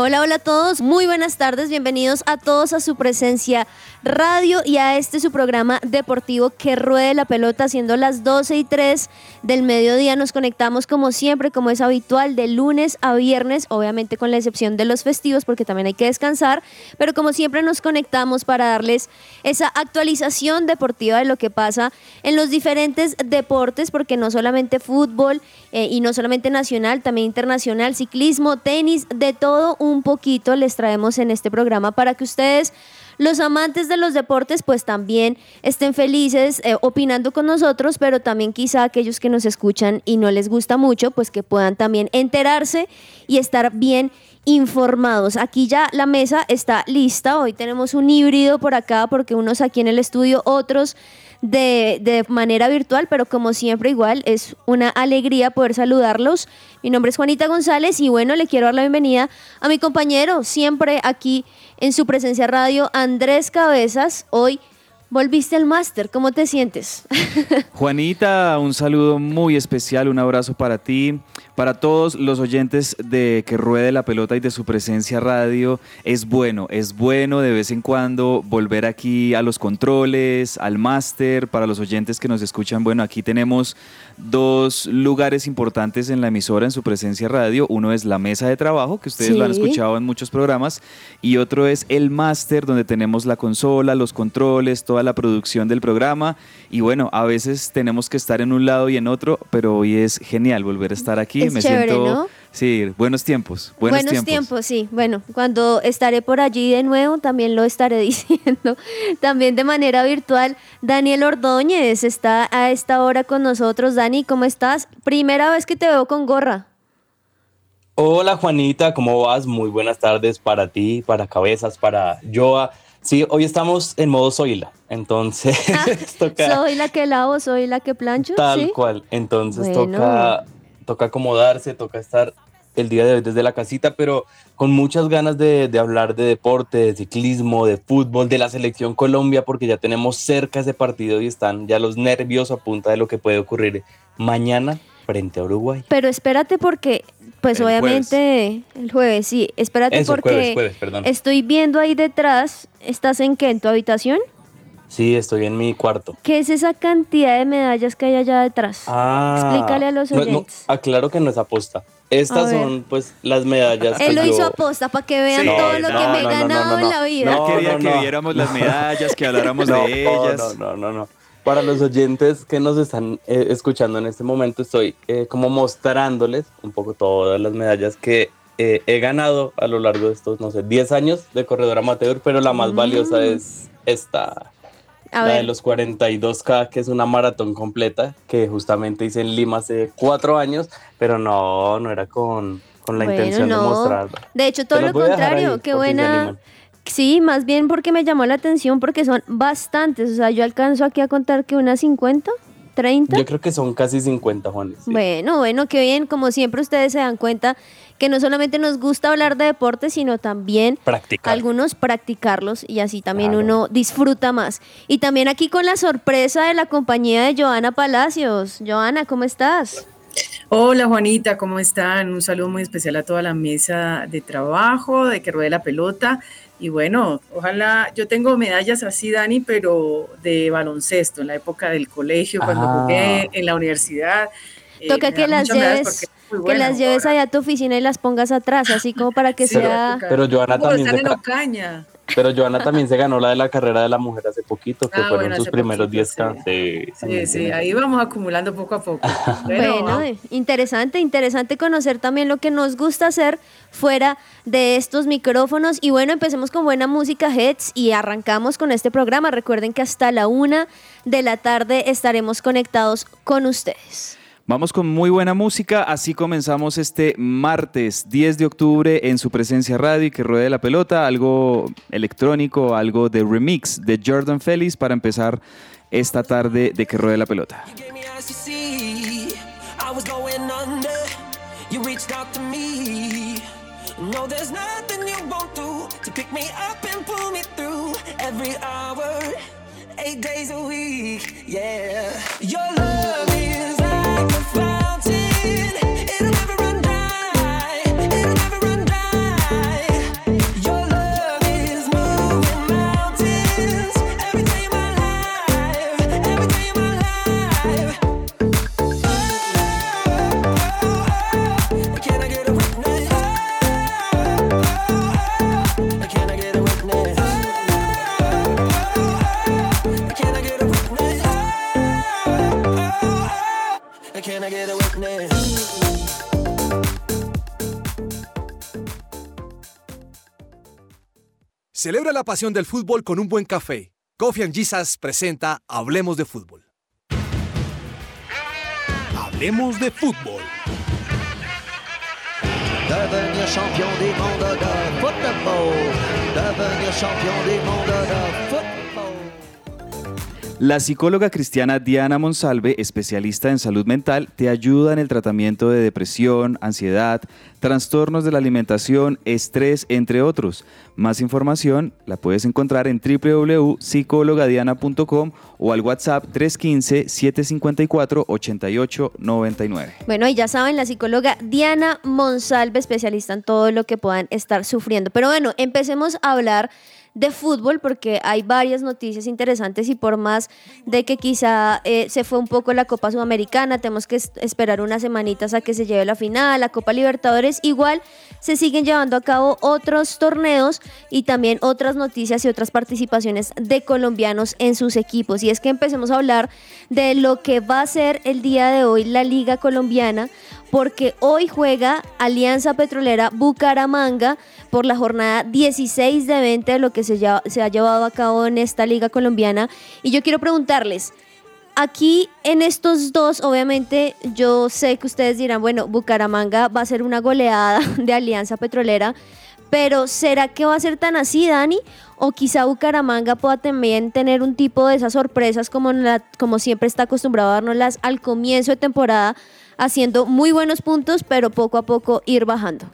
Hola, hola a todos, muy buenas tardes, bienvenidos a todos a su presencia radio y a este su programa deportivo que ruede la pelota, siendo las 12 y 3 del mediodía. Nos conectamos como siempre, como es habitual, de lunes a viernes, obviamente con la excepción de los festivos porque también hay que descansar, pero como siempre nos conectamos para darles esa actualización deportiva de lo que pasa en los diferentes deportes, porque no solamente fútbol eh, y no solamente nacional, también internacional, ciclismo, tenis, de todo un poquito les traemos en este programa para que ustedes los amantes de los deportes pues también estén felices eh, opinando con nosotros, pero también quizá aquellos que nos escuchan y no les gusta mucho, pues que puedan también enterarse y estar bien informados. Aquí ya la mesa está lista, hoy tenemos un híbrido por acá porque unos aquí en el estudio, otros de, de, manera virtual, pero como siempre igual es una alegría poder saludarlos. Mi nombre es Juanita González y bueno, le quiero dar la bienvenida a mi compañero siempre aquí en su presencia radio, Andrés Cabezas. Hoy volviste al máster, ¿cómo te sientes? Juanita, un saludo muy especial, un abrazo para ti, para todos los oyentes de Que Ruede la Pelota y de su presencia radio. Es bueno, es bueno de vez en cuando volver aquí a los controles, al máster, para los oyentes que nos escuchan. Bueno, aquí tenemos dos lugares importantes en la emisora, en su presencia radio. Uno es la mesa de trabajo, que ustedes Sí. lo han escuchado en muchos programas, y otro es el máster, donde tenemos la consola, los controles, toda la producción del programa. Y bueno, a veces tenemos que estar en un lado y en otro, pero hoy es genial volver a estar aquí. Es Me chévere, siento, ¿no? sí, buenos tiempos, buenos, tiempos. sí. Bueno, cuando estaré por allí de nuevo, también lo estaré diciendo. También de manera virtual, Daniel Ordóñez está a esta hora con nosotros. Dani, ¿cómo estás? Primera vez que te veo con gorra. Hola Juanita, ¿cómo vas? Muy buenas tardes para ti, para Cabezas, para Joa. Sí, hoy estamos en modo Zoila, entonces toca Soy la que lavo, soy la que plancho. tal ¿sí? cual. Entonces Bueno. toca, toca acomodarse, toca estar el día de hoy desde la casita, pero con muchas ganas de, de hablar de deporte, de ciclismo, de fútbol, de la selección Colombia, porque ya tenemos cerca ese partido y están ya los nervios a punta de lo que puede ocurrir mañana frente a Uruguay. Pero espérate porque, pues El obviamente, el jueves, sí. Espérate Eso, porque jueves, jueves, perdón. estoy viendo ahí detrás. ¿Estás en qué? ¿En tu habitación? Sí, estoy en mi cuarto. ¿Qué es esa cantidad de medallas que hay allá detrás? Ah, Explícale a los no- no, oyentes. aclaro que no es aposta. Estas son pues las medallas. Él que lo yo- hizo aposta para que vean Sí. todo No, lo que no, me he no, no, ganado no, en no. la vida. Él quería no, que no. viéramos las medallas, que habláramos No, de ellas. No, no, no, no. Para los oyentes que nos están eh, escuchando en este momento, estoy eh, como mostrándoles un poco todas las medallas que eh, he ganado a lo largo de estos, no sé, 10 años de corredor amateur, pero la más Mm. valiosa es esta, A la de ver, los 42K, que es una maratón completa, que justamente hice en Lima hace cuatro años, pero no, no era con, con la Bueno, intención no. de mostrarla. de hecho, todo Te lo contrario. ahí, Qué buena. Sí, más bien porque me llamó la atención porque son bastantes. O sea, yo alcanzo aquí a contar que unas 50, 30. Yo creo que son casi 50, Juan. sí. Bueno, bueno, qué bien. Como siempre ustedes se dan cuenta que no solamente nos gusta hablar de deporte, sino también Practicar. algunos practicarlos y así también Claro. uno disfruta más. Y también aquí con la sorpresa de la compañía de Joana Palacios. Joana, ¿cómo estás? Hola Juanita, ¿cómo están? Un saludo muy especial a toda la mesa de trabajo, de que ruede la pelota. Y bueno, ojalá, yo tengo medallas así, Dani, pero de baloncesto, en la época del colegio, cuando Ah. jugué en la universidad. Eh, Toca que las lleves, que las lleves allá a tu oficina y las pongas atrás, así como para que Sí, sea... Pero Joana también están se en ca- Ocaña. Pero Joana también se ganó la de la carrera de la mujer hace poquito, que Ah, fueron bueno, sus primeros poquito, 10K. Sí, Sí, sí, ahí vamos acumulando poco a poco. Bueno, eh, interesante, interesante conocer también lo que nos gusta hacer fuera de estos micrófonos. Y bueno, empecemos con buena música, Heads, y arrancamos con este programa. Recuerden que hasta la una de la tarde estaremos conectados con ustedes. Vamos con muy buena música, así comenzamos este martes 10 de octubre en su presencia radio y que ruede la pelota, algo electrónico, algo de remix de Jordan Félix para empezar esta tarde de que ruede la pelota. Cause Celebra la pasión del fútbol con un buen café. Coffee and Jesus presenta Hablemos de fútbol. Hablemos de fútbol. Devenir champion du monde de football. Devenir champion du monde de. La psicóloga cristiana Diana Monsalve, especialista en salud mental, te ayuda en el tratamiento de depresión, ansiedad, trastornos de la alimentación, estrés, entre otros. Más información la puedes encontrar en www.psicologadiana.com o al WhatsApp 315-754-8899. Bueno, y ya saben, la psicóloga Diana Monsalve, especialista en todo lo que puedan estar sufriendo. Pero bueno, empecemos a hablar de fútbol porque hay varias noticias interesantes y por más de que quizá eh, se fue un poco la Copa Sudamericana, tenemos que esperar unas semanitas a que se lleve la final, la Copa Libertadores, igual se siguen llevando a cabo otros torneos y también otras noticias y otras participaciones de colombianos en sus equipos. Y es que empecemos a hablar de lo que va a ser el día de hoy la Liga Colombiana porque hoy juega Alianza Petrolera Bucaramanga por la jornada 16 de 20 de lo que se, se ha llevado a cabo en esta liga colombiana. Y yo quiero preguntarles, aquí en estos dos, obviamente yo sé que ustedes dirán, bueno, Bucaramanga va a ser una goleada de Alianza Petrolera, pero ¿será que va a ser tan así, Dani? O quizá Bucaramanga pueda también tener un tipo de esas sorpresas como, la, como siempre está acostumbrado a dárnoslas al comienzo de temporada, haciendo muy buenos puntos, pero poco a poco ir bajando.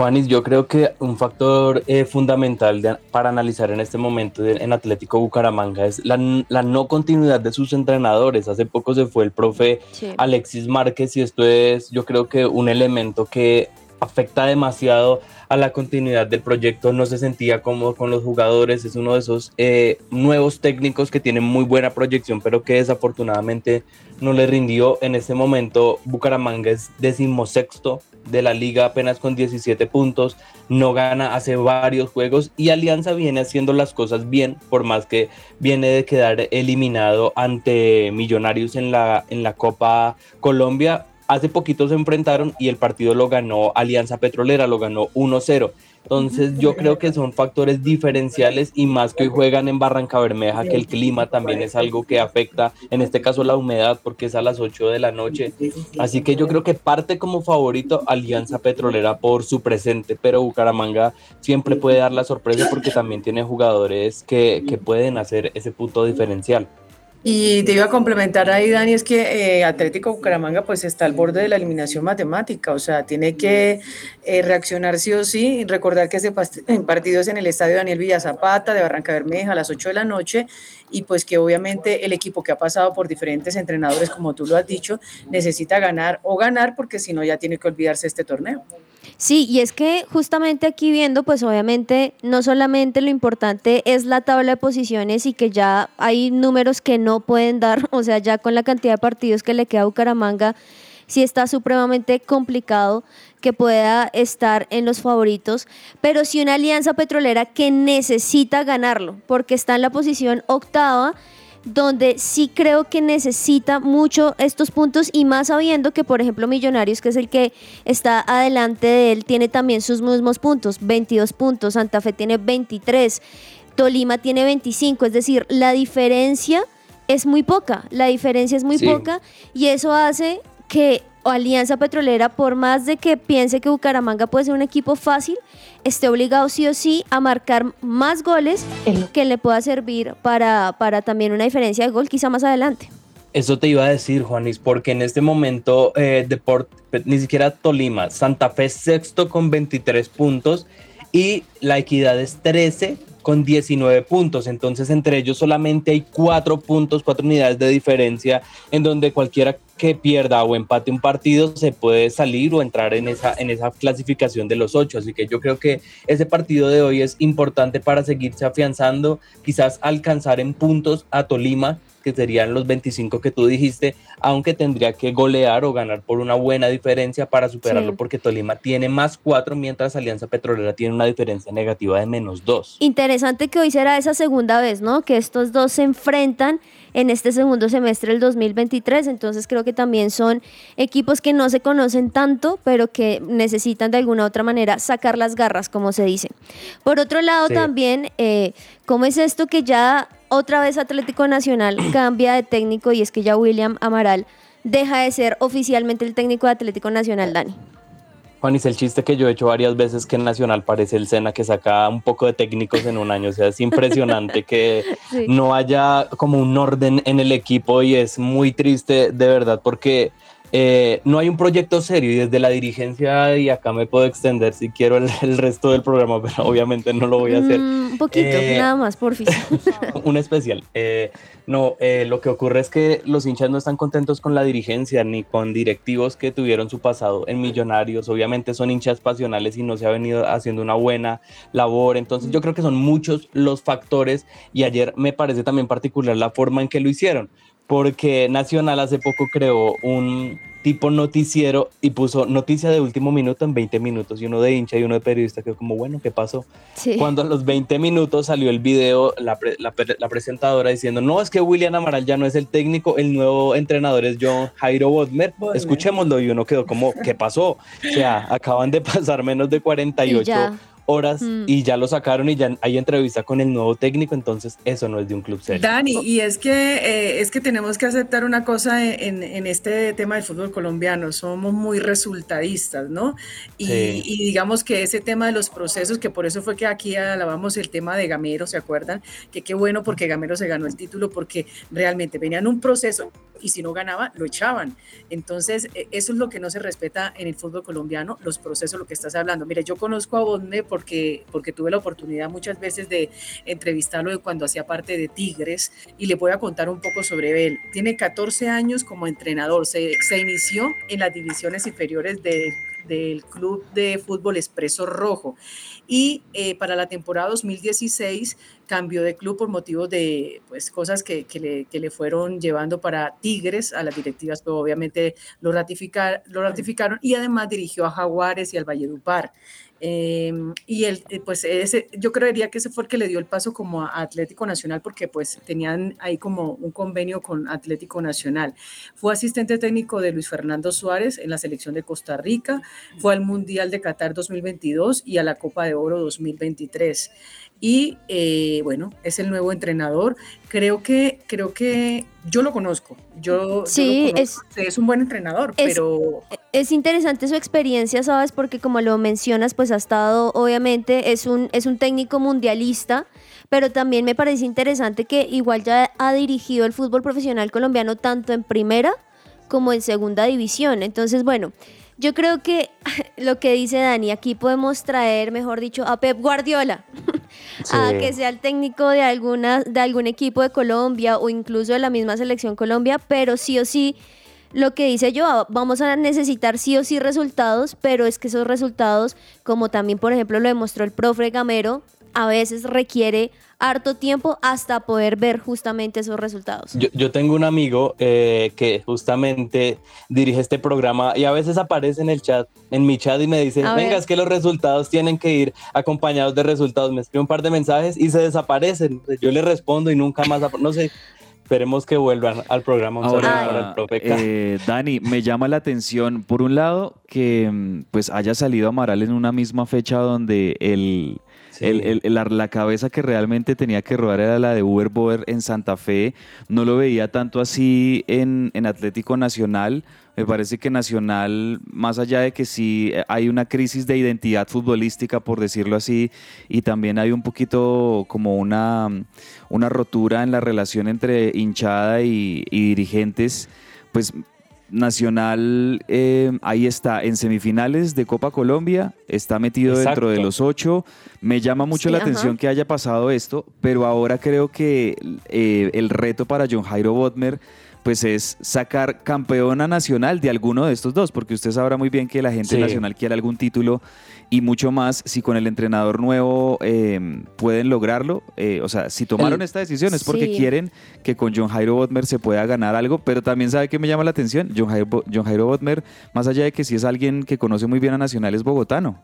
Juanis, yo creo que un factor eh, fundamental para analizar en este momento en Atlético Bucaramanga es la, no continuidad de sus entrenadores. Hace poco se fue el profe Alexis Márquez y esto es yo creo que un elemento que afecta demasiado a la continuidad del proyecto, no se sentía cómodo con los jugadores, es uno de esos eh, nuevos técnicos que tienen muy buena proyección, pero que desafortunadamente no le rindió. En este momento Bucaramanga es decimosexto de la liga apenas con 17 puntos, no gana hace varios juegos y Alianza viene haciendo las cosas bien, por más que viene de quedar eliminado ante Millonarios en la, en la Copa Colombia Hace poquito se enfrentaron y el partido lo ganó Alianza Petrolera, lo ganó 1-0. Entonces yo creo que son factores diferenciales y más que hoy juegan en Barranca Bermeja, que el clima también es algo que afecta, en este caso la humedad, porque es a las 8 de la noche. Así que yo creo que parte como favorito Alianza Petrolera por su presente, pero Bucaramanga siempre puede dar la sorpresa porque también tiene jugadores que, que pueden hacer ese punto diferencial. Y te iba a complementar ahí, Dani, es que eh, Atlético Bucaramanga pues está al borde de la eliminación matemática, o sea, tiene que eh, reaccionar sí o sí, recordar que ese partido es en el estadio Daniel Villazapata de Barranca Bermeja a las 8 de la noche y pues que obviamente el equipo que ha pasado por diferentes entrenadores, como tú lo has dicho, necesita ganar o ganar porque si no ya tiene que olvidarse este torneo. Sí, y es que justamente aquí viendo, pues obviamente no solamente lo importante es la tabla de posiciones y que ya hay números que no pueden dar, o sea, ya con la cantidad de partidos que le queda a Bucaramanga, sí está supremamente complicado que pueda estar en los favoritos, pero sí una alianza petrolera que necesita ganarlo, porque está en la posición octava donde sí creo que necesita mucho estos puntos y más sabiendo que, por ejemplo, Millonarios, que es el que está adelante de él, tiene también sus mismos puntos, 22 puntos, Santa Fe tiene 23, Tolima tiene 25, es decir, la diferencia es muy poca, la diferencia es muy poca y eso hace que Alianza Petrolera, por más de que piense que Bucaramanga puede ser un equipo fácil, esté obligado sí o sí a marcar más goles que le pueda servir para, para también una diferencia de gol quizá más adelante. Eso te iba a decir, Juanis, porque en este momento eh, Deport, ni siquiera Tolima, Santa Fe sexto con 23 puntos y la equidad es 13 con 19 puntos. Entonces, entre ellos solamente hay cuatro puntos, cuatro unidades de diferencia, en donde cualquiera que pierda o empate un partido se puede salir o entrar en esa, en esa clasificación de los ocho. Así que yo creo que ese partido de hoy es importante para seguirse afianzando, quizás alcanzar en puntos a Tolima, que serían los 25 que tú dijiste, aunque tendría que golear o ganar por una buena diferencia para superarlo, porque Tolima tiene más cuatro, mientras Alianza Petrolera tiene una diferencia negativa de menos dos. Interesante que hoy será esa segunda vez, ¿no? Que estos dos se enfrentan en este segundo semestre del 2023, entonces creo que también son equipos que no se conocen tanto, pero que necesitan de alguna u otra manera sacar las garras, como se dice. Por otro lado, también, eh, ¿cómo es esto que ya otra vez Atlético Nacional cambia de técnico y es que ya William Amaral deja de ser oficialmente el técnico de Atlético Nacional, Dani. Juan, es el chiste que yo he hecho varias veces que en Nacional parece el Sena que saca un poco de técnicos en un año. O sea, es impresionante que no haya como un orden en el equipo y es muy triste de verdad porque eh, no hay un proyecto serio y desde la dirigencia, y acá me puedo extender si quiero el, resto del programa, pero obviamente no lo voy a hacer. Mm, un poquito, Eh, nada más, porfis. un especial. Eh, no, lo que ocurre es que los hinchas no están contentos con la dirigencia ni con directivos que tuvieron su pasado en Millonarios. Obviamente son hinchas pasionales y no se ha venido haciendo una buena labor. Entonces yo creo que son muchos los factores y ayer me parece también particular la forma en que lo hicieron porque Nacional hace poco creó un tipo noticiero y puso noticia de último minuto en 20 minutos y uno de hincha y uno de periodista que como bueno, ¿qué pasó? Sí. Cuando a los 20 minutos salió el video, la, pre- la pre- la presentadora diciendo, no, es que William Amaral ya no es el técnico, el nuevo entrenador es John Jairo Bodmer, escuchémoslo y uno quedó como, ¿qué pasó? O sea, acaban de pasar menos de 48 Y ya. Horas Mm. y ya lo sacaron y ya hay entrevista con el nuevo técnico, entonces eso no es de un club serio. Dani, y es que, eh, es que tenemos que aceptar una cosa en, en este tema del fútbol colombiano, somos muy resultadistas, ¿no? Y, Sí. y digamos que ese tema de los procesos, que por eso fue que aquí alabamos el tema de Gamero, ¿se acuerdan? Que qué bueno porque Gamero se ganó el título porque realmente venían un proceso y si no ganaba, lo echaban. Entonces, eh, eso es lo que no se respeta en el fútbol colombiano, los procesos, lo que estás hablando. Mire, yo conozco a Bodme porque, porque tuve la oportunidad muchas veces de entrevistarlo de cuando hacía parte de Tigres y le voy a contar un poco sobre él. Tiene 14 años como entrenador, se, se inició en las divisiones inferiores de- del Club de Fútbol Expreso Rojo y eh, para la temporada 2016 cambió de club por motivos de pues, cosas que, que le, que le fueron llevando para Tigres a las directivas, pero obviamente lo, ratificar, lo ratificaron y además dirigió a Jaguares y al Valledupar. Eh, y él, eh, pues ese, yo creería que ese fue el que le dio el paso como a Atlético Nacional porque pues tenían ahí como un convenio con Atlético Nacional. Fue asistente técnico de Luis Fernando Suárez en la selección de Costa Rica, fue al Mundial de Qatar 2022 y a la Copa de Oro 2023. Y eh, bueno, es el nuevo entrenador. Creo que, creo que yo lo conozco. Yo, yo Sí, lo conozco. es, un buen entrenador, es- pero Es interesante su experiencia, ¿sabes? Porque como lo mencionas, pues ha estado, obviamente, es un, es un técnico mundialista, pero también me parece interesante que igual ya ha dirigido el fútbol profesional colombiano tanto en primera como en segunda división. Entonces, bueno, yo creo que lo que dice Dani, aquí podemos traer, mejor dicho, a Pep Guardiola, a que sea el técnico de, alguna, de algún equipo de Colombia o incluso de la misma selección Colombia, pero sí o sí lo que dice yo, vamos a necesitar sí o sí resultados, pero es que esos resultados, como también por ejemplo lo demostró el profe Gamero, a veces requiere harto tiempo hasta poder ver justamente esos resultados. Yo, yo tengo un amigo eh, que justamente dirige este programa y a veces aparece en el chat, en mi chat y me dice, A venga, ver. es que los resultados tienen que ir acompañados de resultados. Me escribe un par de mensajes y se desaparecen. Yo le respondo y nunca más, no sé, esperemos que vuelvan al programa. Ahora, profe eh, Dani, me llama la atención, por un lado, que mm, pues haya salido Amaral en una misma fecha donde el La, cabeza que realmente tenía que rodar era la de Uber Boer en Santa Fe. No lo veía tanto así en, en Atlético Nacional. Me parece que Nacional, más allá de que sí eh, hay una crisis de identidad futbolística, por decirlo así, y también hay un poquito como una, una rotura en la relación entre hinchada y, y dirigentes, pues Nacional eh, ahí está en semifinales de Copa Colombia, está metido dentro de los ocho. Me llama mucho Sí, la ajá. atención que haya pasado esto, pero ahora creo que eh, el reto para John Jairo Botmer pues es sacar campeona nacional de alguno de estos dos, porque usted sabrá muy bien que la gente Sí. nacional quiere algún título y mucho más si con el entrenador nuevo eh, pueden lograrlo. Eh, o sea, si tomaron El- esta decisión es porque Sí. quieren que con John Jairo Botmer se pueda ganar algo, pero también sabe que me llama la atención, John Jairo, John Jairo Botmer, más allá de que si es alguien que conoce muy bien a Nacional, es bogotano.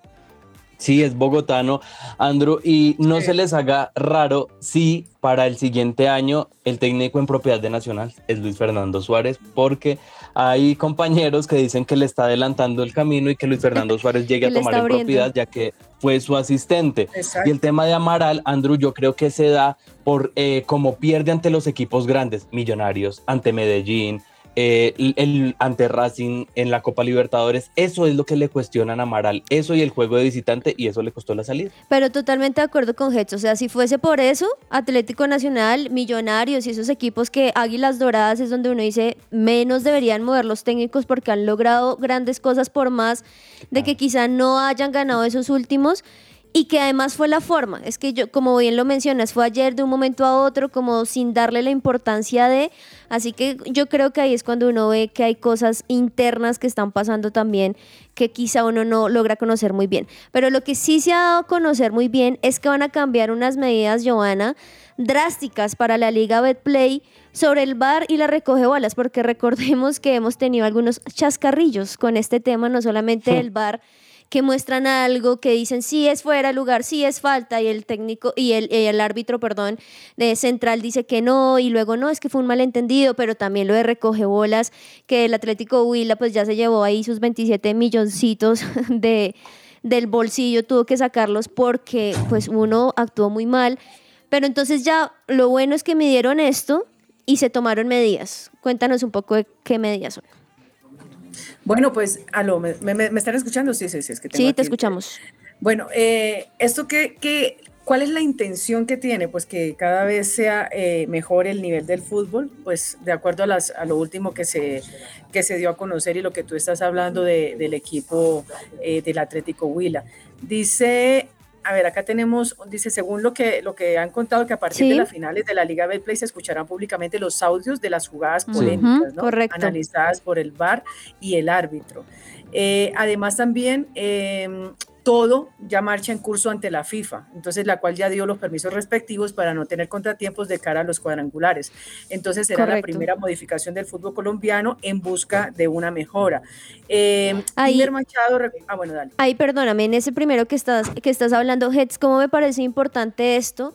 Sí, es bogotano, Andrew, y no se les haga raro si para el siguiente año el técnico en propiedad de Nacional es Luis Fernando Suárez, porque hay compañeros que dicen que le está adelantando el camino y que Luis Fernando Suárez llegue a tomar en propiedad ya que fue su asistente. Exacto. Y el tema de Amaral, Andrew, yo creo que se da por eh, como pierde ante los equipos grandes, Millonarios, ante Medellín, eh, el, el- ante Racing en la Copa Libertadores. Eso es lo que le cuestionan a Amaral. Eso y el juego de visitante, y eso le costó la salida. Pero totalmente de acuerdo con Hetz. O sea, si fuese por eso, Atlético Nacional, Millonarios y esos equipos que Águilas Doradas es donde uno dice menos deberían mover los técnicos porque han logrado grandes cosas por más de que quizá no hayan ganado esos últimos. Y que además fue la forma, es que yo, como bien lo mencionas, fue ayer de un momento a otro, como sin darle la importancia de, así que yo creo que ahí es cuando uno ve que hay cosas internas que están pasando también, que quizá uno no logra conocer muy bien. Pero lo que sí se ha dado a conocer muy bien es que van a cambiar unas medidas, Joana, drásticas para la Liga Betplay sobre el bar y la recoge bolas, porque recordemos que hemos tenido algunos chascarrillos con este tema, no solamente el bar que muestran algo, que dicen sí es fuera de lugar, sí es falta, y el técnico, y el, el árbitro, perdón, de central dice que no, y luego no, es que fue un malentendido, pero también lo de recoge bolas, que el Atlético Huila pues ya se llevó ahí sus 27 milloncitos de, del bolsillo, tuvo que sacarlos porque pues uno actuó muy mal. Pero entonces ya lo bueno es que me dieron esto y se tomaron medidas. Cuéntanos un poco de qué medidas son. Bueno, pues, aló, ¿me, me- me están escuchando? Sí, sí, sí. Es que tengo Sí, te el- escuchamos. Bueno, eh, esto que, que, ¿cuál es la intención que tiene? Pues que cada vez sea eh, mejor el nivel del fútbol, pues de acuerdo a, las, a lo último que se, que se dio a conocer y lo que tú estás hablando de- del equipo eh, del Atlético Huila. Dice, a ver, acá tenemos, dice, según lo que, lo que han contado, que a partir Sí. de las finales de la Liga Betplay se escucharán públicamente los audios de las jugadas polémicas, ¿no? correcto. analizadas por el VAR y el árbitro. Eh, además también eh, todo ya marcha en curso ante la FIFA, entonces la cual ya dio los permisos respectivos para no tener contratiempos de cara a los cuadrangulares. Entonces será la primera modificación del fútbol colombiano en busca de una mejora. Eh, Ahí- Machado, ah bueno, dale. Ay, perdóname, en ese primero que estás, que estás hablando, Heads, ¿cómo me parece importante esto?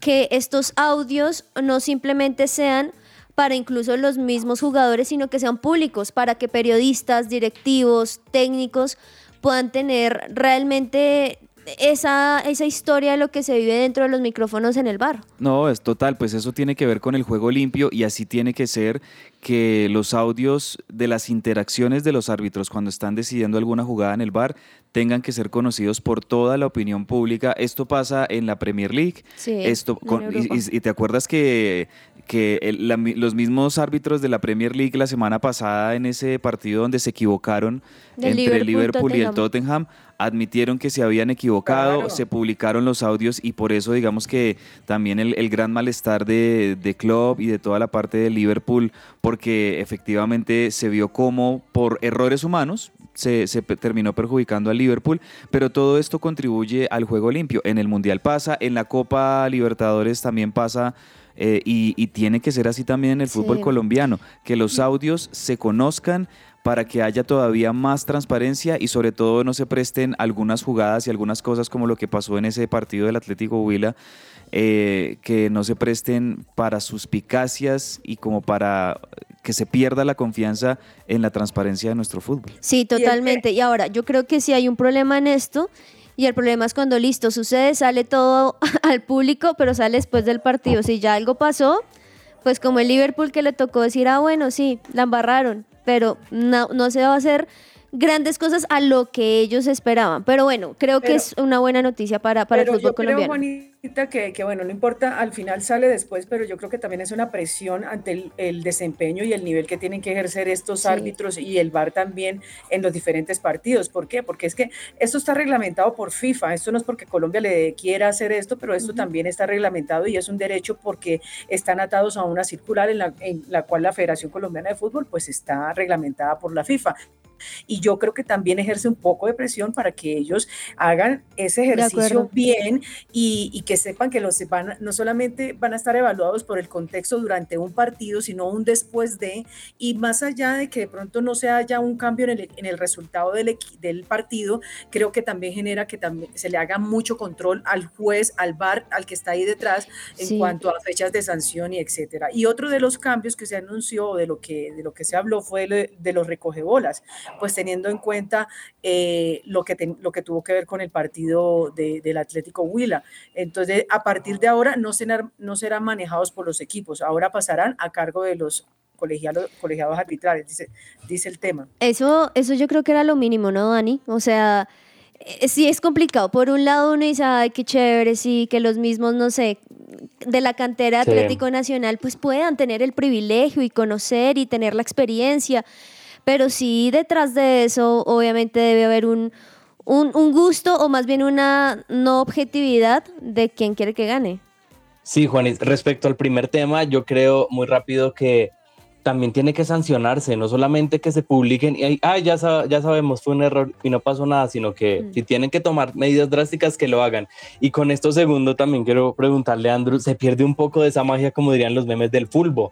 Que estos audios no simplemente sean para incluso los mismos jugadores, sino que sean públicos, para que periodistas, directivos, técnicos puedan tener realmente esa, esa historia de lo que se vive dentro de los micrófonos en el bar. No, es total, pues eso tiene que ver con el juego limpio y así tiene que ser que los audios de las interacciones de los árbitros cuando están decidiendo alguna jugada en el bar tengan que ser conocidos por toda la opinión pública. Esto pasa en la Premier League. Sí, Esto con- y te acuerdas que, que el- la los mismos árbitros de la Premier League la semana pasada en ese partido donde se equivocaron Del entre el Liverpool, Liverpool y el Tottenham. Admitieron que se habían equivocado, Claro. se publicaron los audios y por eso digamos que también el, el gran malestar de, de Klopp y de toda la parte de Liverpool, porque efectivamente se vio como por errores humanos se, se terminó perjudicando al Liverpool, pero todo esto contribuye al juego limpio. En el Mundial pasa, en la Copa Libertadores también pasa. Eh, y, y tiene que ser así también en el fútbol Sí. colombiano, que los audios se conozcan para que haya todavía más transparencia y sobre todo no se presten algunas jugadas y algunas cosas como lo que pasó en ese partido del Atlético Huila, eh, que no se presten para suspicacias y como para que se pierda la confianza en la transparencia de nuestro fútbol. Sí, totalmente. Y ahora, yo creo que sí hay un problema en esto Y el problema es cuando listo, sucede, sale todo al público, pero sale después del partido. Si ya algo pasó, pues como el Liverpool que le tocó decir, ah, bueno, sí, la embarraron, pero no, no se va a hacer grandes cosas a lo que ellos esperaban. Pero bueno, creo que es una buena noticia para, para el fútbol yo creo, colombiano. Juanita, que, que bueno, no importa, al final sale después, pero yo creo que también es una presión ante el, el desempeño y el nivel que tienen que ejercer estos Sí. árbitros y el VAR también en los diferentes partidos. ¿Por qué? Porque es que esto está reglamentado por FIFA. Esto no es porque Colombia le quiera hacer esto, pero esto también está reglamentado y es un derecho porque están atados a una circular en la, en la cual la Federación Colombiana de Fútbol pues está reglamentada por la FIFA. Y yo creo que también ejerce un poco de presión para que ellos hagan ese ejercicio bien y, y que sepan que los van, no solamente van a estar evaluados por el contexto durante un partido, sino un después de, y más allá de que de pronto no se haya un cambio en el, en el resultado del, del partido, creo que también genera que también se le haga mucho control al juez, al VAR, al que está ahí detrás, en Sí. cuanto a fechas de sanción y etcétera. Y otro de los cambios que se anunció, de lo que, de lo que se habló, fue de, de los recogebolas, pues teniendo en cuenta eh, lo, que ten- lo que tuvo que ver con el partido de- del Atlético Huila. Entonces, a partir de ahora no serán, no serán manejados por los equipos, ahora pasarán a cargo de los colegiados, colegiados arbitrales, dice, dice el tema. Eso, eso yo creo que era lo mínimo, ¿no, Dani? O sea, eh, sí es complicado. Por un lado uno dice, ay, qué chévere, sí, que los mismos, no sé, de la cantera Sí. Atlético Nacional, pues puedan tener el privilegio y conocer y tener la experiencia. Pero sí, detrás de eso, obviamente debe haber un, un, un gusto o más bien una no objetividad de quien quiere que gane. Sí, Juanis, respecto al primer tema, yo creo muy rápido que también tiene que sancionarse, no solamente que se publiquen y ahí, ah, ya, sa- ya sabemos, fue un error y no pasó nada, sino que Mm. si tienen que tomar medidas drásticas, que lo hagan. Y con esto segundo también quiero preguntarle a Andrew, se pierde un poco de esa magia, como dirían los memes del fútbol,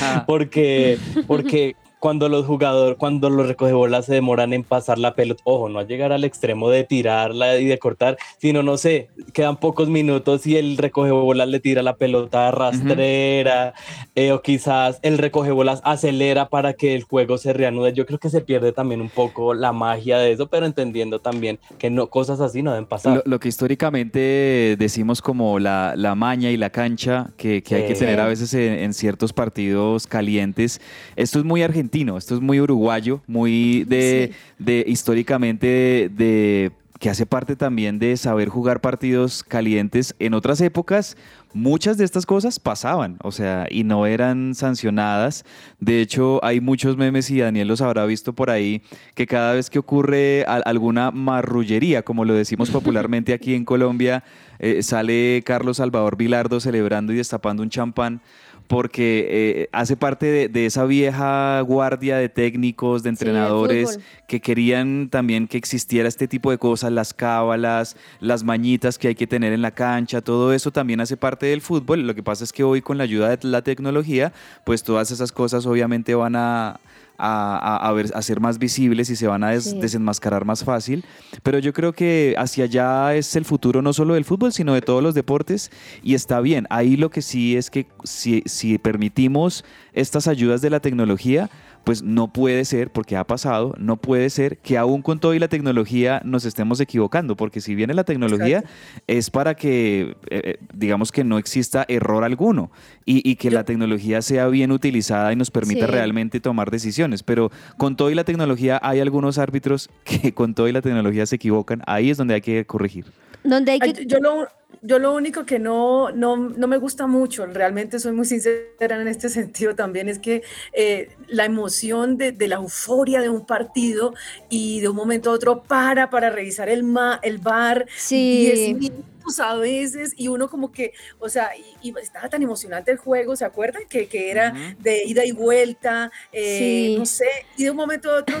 Ah, porque, porque cuando los jugadores, cuando los recogebolas se demoran en pasar la pelota, ojo, no a llegar al extremo de tirarla y de cortar, sino no sé, quedan pocos minutos y el recogebolas le tira la pelota rastrera, eh, o quizás el recogebolas acelera para que el juego se reanude. Yo creo que se pierde también un poco la magia de eso, pero entendiendo también que no, cosas así no deben pasar. Lo, lo que históricamente decimos como la, la maña y la cancha que, que hay que tener a veces en, en ciertos partidos calientes. Esto es muy argentino, esto es muy uruguayo, muy de, de históricamente de que hace parte también de saber jugar partidos calientes. En otras épocas, muchas de estas cosas pasaban, o sea, y no eran sancionadas. De hecho, hay muchos memes y Daniel los habrá visto por ahí, que cada vez que ocurre alguna marrullería, como lo decimos popularmente aquí en Colombia, eh, sale Carlos Salvador Vilardo celebrando y destapando un champán porque eh, hace parte de, de esa vieja guardia de técnicos, de entrenadores que querían también que existiera este tipo de cosas, las cábalas, las mañitas que hay que tener en la cancha, todo eso también hace parte del fútbol. Lo que pasa es que hoy con la ayuda de la tecnología, pues todas esas cosas obviamente van a, a, a- a ver- a ser más visibles y se van a des- Sí. desenmascarar más fácil. Pero yo creo que hacia allá es el futuro no solo del fútbol, sino de todos los deportes y está bien. Ahí lo que sí es que si, si permitimos estas ayudas de la tecnología, pues no puede ser, porque ha pasado, no puede ser que aún con todo y la tecnología nos estemos equivocando, porque si viene la tecnología es para que, eh, eh, digamos que no exista error alguno y, y que Yo- la tecnología sea bien utilizada y nos permita Sí. realmente tomar decisiones. Pero con todo y la tecnología hay algunos árbitros que con todo y la tecnología se equivocan, ahí es donde hay que corregir. Donde hay Ay, que... Yo lo, yo lo único que no, no, no me gusta mucho, realmente soy muy sincera en este sentido también, es que eh, la emoción de, de la euforia de un partido y de un momento a otro para para revisar el, ma, el bar, Sí. 10 minutos a veces, y uno como que, o sea, y, y estaba tan emocionante el juego, ¿se acuerdan? Que, que era de ida y vuelta, eh, Sí. no sé, y de un momento a otro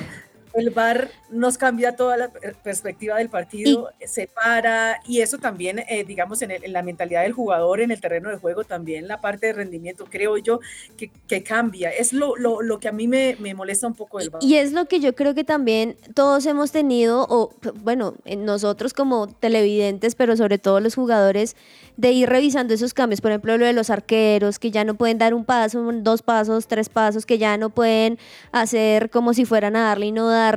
el VAR nos cambia toda la per- perspectiva del partido, se para y eso también, eh, digamos, en, el- en la mentalidad del jugador, en el terreno de juego, también la parte de rendimiento, creo yo, que, que cambia. Es lo, lo, lo que a mí me, me molesta un poco del VAR. Y es lo que yo creo que también todos hemos tenido, o bueno, en nosotros como televidentes, pero sobre todo los jugadores, de ir revisando esos cambios. Por ejemplo, lo de los arqueros, que ya no pueden dar un paso, dos pasos, tres pasos, que ya no pueden hacer como si fueran a darle y no darle.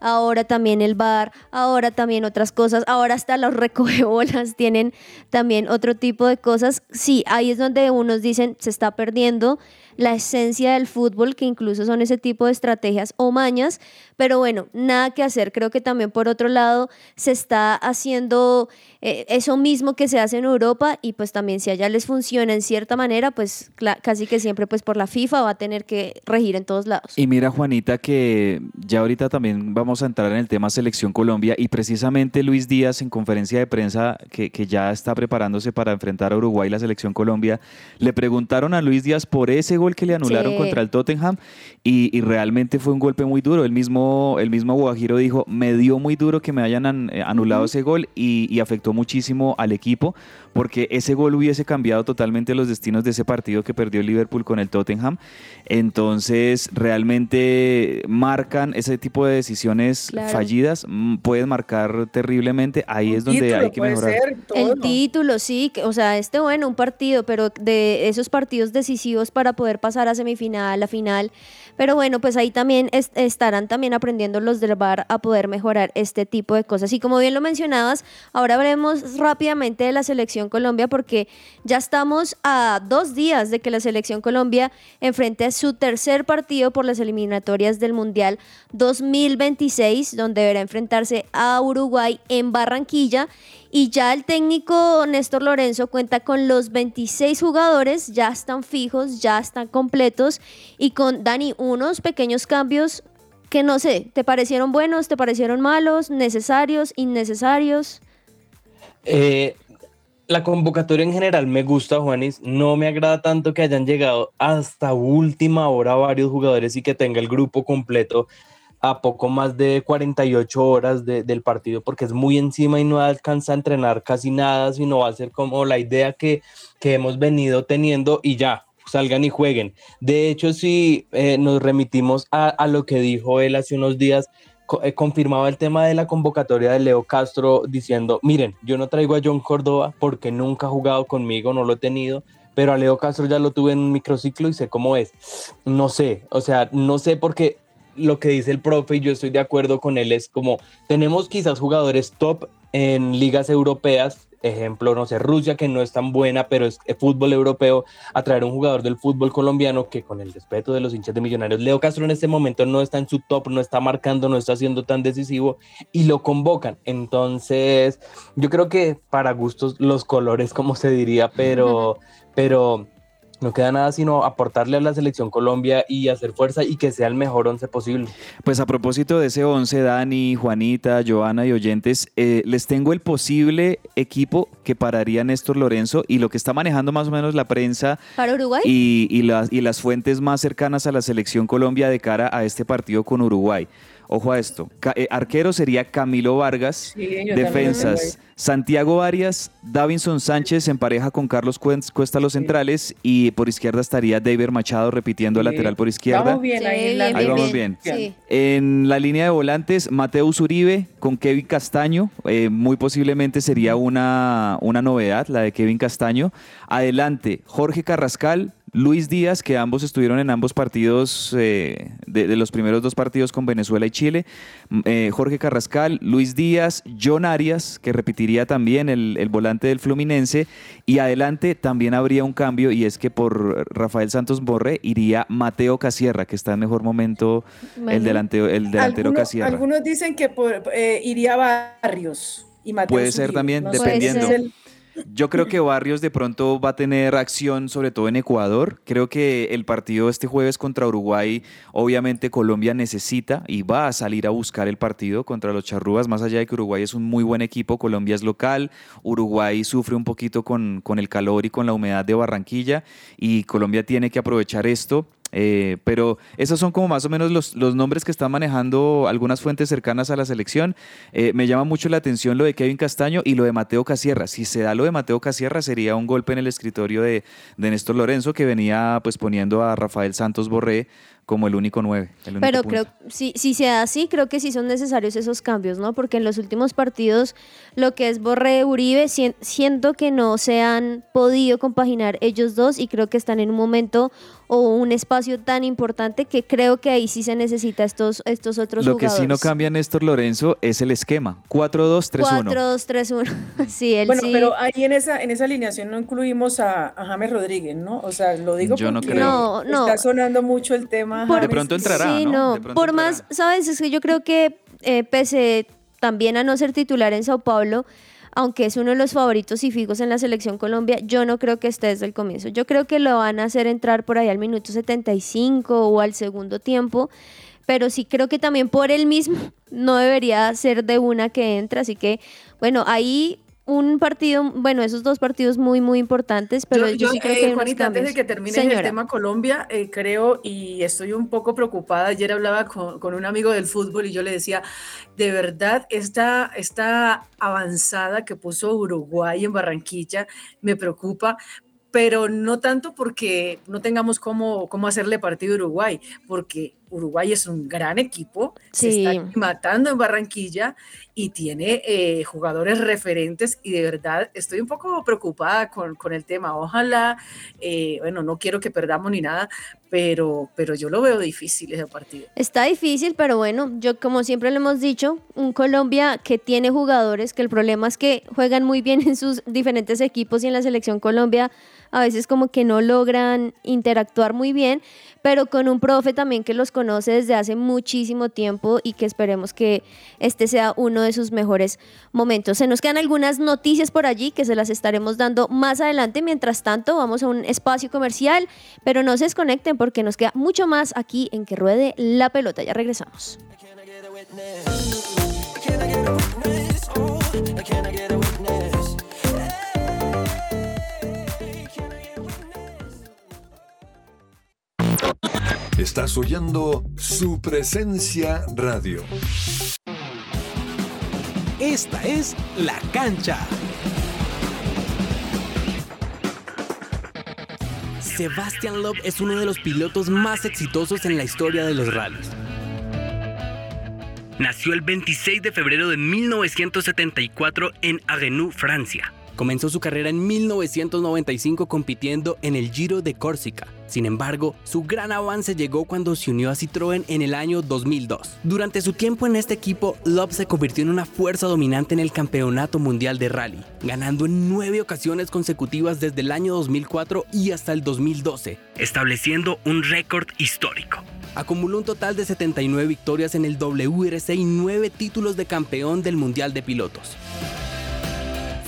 Ahora también el bar, ahora también otras cosas, ahora hasta los recogebolas tienen también otro tipo de cosas. Sí, ahí es donde unos dicen se está perdiendo la esencia del fútbol, que incluso son ese tipo de estrategias o mañas, pero bueno, nada que hacer. Creo que también por otro lado se está haciendo eh, eso mismo que se hace en Europa y pues también si allá les funciona en cierta manera, pues casi que siempre pues por la FIFA va a tener que regir en todos lados. Y mira Juanita que ya ahorita también vamos a entrar en el tema Selección Colombia y precisamente Luis Díaz en conferencia de prensa que, que ya está preparándose para enfrentar a Uruguay la Selección Colombia, le preguntaron a Luis Díaz por ese gol que le anularon contra el Tottenham y, realmente fue un golpe muy duro. El mismo, el mismo Guajiro dijo, me dio muy duro que me hayan eh, anulado ese gol y, afectó muchísimo al equipo porque ese gol hubiese cambiado totalmente los destinos de ese partido que perdió Liverpool con el Tottenham. Entonces, realmente marcan ese tipo de decisiones fallidas, pueden marcar terriblemente. Ahí es donde hay que mejorar. el título, sí, o sea, este bueno, un partido, pero de esos partidos decisivos para poder pasar a semifinal, a final. Pero bueno, pues ahí también estarán también aprendiendo los del bar a poder mejorar este tipo de cosas. Y como bien lo mencionabas, ahora veremos rápidamente de la selección Colombia porque ya estamos a dos días de que la selección Colombia enfrente su tercer partido por las eliminatorias del Mundial 2026, donde deberá enfrentarse a Uruguay en Barranquilla. Y ya el técnico Néstor Lorenzo cuenta con los 26 jugadores, ya están fijos, ya están completos y con Dani unos pequeños cambios que no sé, ¿te parecieron buenos, te parecieron malos, necesarios, innecesarios? Eh, la convocatoria en general me gusta, Juanis. No me agrada tanto que hayan llegado hasta última hora varios jugadores y que tenga el grupo completo a poco más de 48 horas del partido porque es muy encima y no alcanza a entrenar casi nada, sino va a ser como la idea que, que hemos venido teniendo y ya, salgan y jueguen. De hecho, si eh, nos remitimos a, a, lo que dijo él hace unos días, eh, confirmaba el tema de la convocatoria de Leo Castro diciendo, miren, yo no traigo a John Córdoba porque nunca ha jugado conmigo, no lo he tenido, pero a Leo Castro ya lo tuve en un microciclo y sé cómo es. No sé, o sea, no sé porque lo que dice el profe y yo estoy de acuerdo con él es como tenemos quizás jugadores top en ligas europeas, ejemplo, no sé, Rusia que no es tan buena, pero es fútbol europeo, a traer un jugador del fútbol colombiano que con el respeto de los hinchas de millonarios, Leo Castro en este momento no está en su top, no está marcando, no está siendo tan decisivo y lo convocan. Entonces, yo creo que para gustos los colores, como se diría, pero, pero no queda nada sino aportarle a la selección Colombia y hacer fuerza y que sea el mejor once posible. Pues a propósito de ese once, Dani, Juanita, Joana y oyentes, eh, les tengo el posible equipo que pararía Néstor Lorenzo y lo que está manejando más o menos la prensa ¿Para Uruguay? Y, las, y las fuentes más cercanas a la selección Colombia de cara a este partido con Uruguay. Ojo a esto. Eh, arquero sería Camilo Vargas. defensas. Santiago Arias, Davinson Sánchez en pareja con Carlos Cuesta los centrales y por izquierda estaría David Machado repitiendo lateral por izquierda. Vamos bien ahí, vamos bien. En la línea de volantes, Mateus Uribe con Kevin Castaño. Eh, muy posiblemente sería una, una novedad la de Kevin Castaño. Adelante, Jorge Carrascal, Luis Díaz, que ambos estuvieron en ambos partidos, eh, de, los primeros dos partidos con Venezuela y Chile. Eh, Jorge Carrascal, Luis Díaz, John Arias, que repetiría también el, volante del Fluminense. Y adelante también habría un cambio, y es que por Rafael Santos Borre iría Mateo Casierra, que está en mejor momento el delantero, el delantero Casierra. Algunos dicen que eh, iría Barrios. Y Mateo Puede ser también, dependiendo. Yo creo que Barrios de pronto va a tener acción, sobre todo en Ecuador. Creo que el partido este jueves contra Uruguay, obviamente Colombia necesita y va a salir a buscar el partido contra los charrúas, más allá de que Uruguay es un muy buen equipo, Colombia es local, Uruguay sufre un poquito con, con el calor y con la humedad de Barranquilla y Colombia tiene que aprovechar esto eh, pero esos son como más o menos los, los, nombres que están manejando algunas fuentes cercanas a la selección. Eh, me llama mucho la atención lo de Kevin Castaño y lo de Mateo Casierra. Si se da lo de Mateo Casierra sería un golpe en el escritorio de, de Néstor Lorenzo que venía pues poniendo a Rafael Santos Borré como el único nueve. el único Pero punto. creo, si, si se da así, creo que sí son necesarios esos cambios, ¿no? Porque en los últimos partidos, lo que es Borré Uribe, sien- siento que no se han podido compaginar ellos dos y creo que están en un momento o un espacio tan importante que creo que ahí sí se necesita estos, estos otros Lo que jugadores. sí no cambia Néstor Lorenzo es el esquema. 4-2-3-1. 4-2-3-1. sí, él Bueno, sí. pero ahí en esa, en esa alineación no incluimos a, a James Rodríguez, ¿no? O sea, lo digo Yo no porque creo. No, no. está sonando mucho el tema. Por- De pronto entrará, Sí, ¿no? no. De pronto Por entrará. más, ¿sabes? Es que yo creo que eh, pese también a no ser titular en Sao Paulo, aunque es uno de los favoritos y fijos en la selección Colombia, yo no creo que esté desde el comienzo. Yo creo que lo van a hacer entrar por ahí al minuto 75 o al segundo tiempo, pero sí creo que también por él mismo no debería ser de una que entra, así que bueno, ahí un partido, bueno, esos dos partidos muy, muy importantes, pero yo, sí creo eh, que hay Juanita, antes de que termine el tema Colombia, eh, creo y estoy un poco preocupada. Ayer hablaba con, con un amigo del fútbol y yo le decía, de verdad, esta, esta avanzada que puso Uruguay en Barranquilla me preocupa. Pero no tanto porque no tengamos cómo, cómo hacerle partido a Uruguay, porque Uruguay es un gran equipo, se está matando en Barranquilla y tiene eh, jugadores referentes y de verdad estoy un poco preocupada con, con el tema. Ojalá, eh, bueno, no quiero que perdamos ni nada, pero, pero yo lo veo difícil ese partido. Está difícil, pero bueno, yo como siempre le hemos dicho, un Colombia que tiene jugadores, que el problema es que juegan muy bien en sus diferentes equipos y en la selección Colombia a veces como que no logran interactuar muy bien, pero con un profe también que los conoce desde hace muchísimo tiempo y que esperemos que este sea uno de sus mejores momentos. Se nos quedan algunas noticias por allí que se las estaremos dando más adelante. Mientras tanto, vamos a un espacio comercial, pero no se desconecten porque nos queda mucho más aquí en que ruede la pelota. Ya regresamos. Estás oyendo su presencia radio. Esta es La Cancha. Sebastian Loeb es uno de los pilotos más exitosos en la historia de los rallies. Nació el 26 de febrero de 1974 en Agenú, Francia. Comenzó su carrera en 1995 compitiendo en el Giro de Córcega. Sin embargo, su gran avance llegó cuando se unió a Citroën en el año 2002. Durante su tiempo en este equipo, Loeb se convirtió en una fuerza dominante en el Campeonato Mundial de Rally, ganando en nueve ocasiones consecutivas desde el año 2004 y hasta el 2012, estableciendo un récord histórico. Acumuló un total de 79 victorias en el WRC y 9 títulos de campeón del Mundial de Pilotos.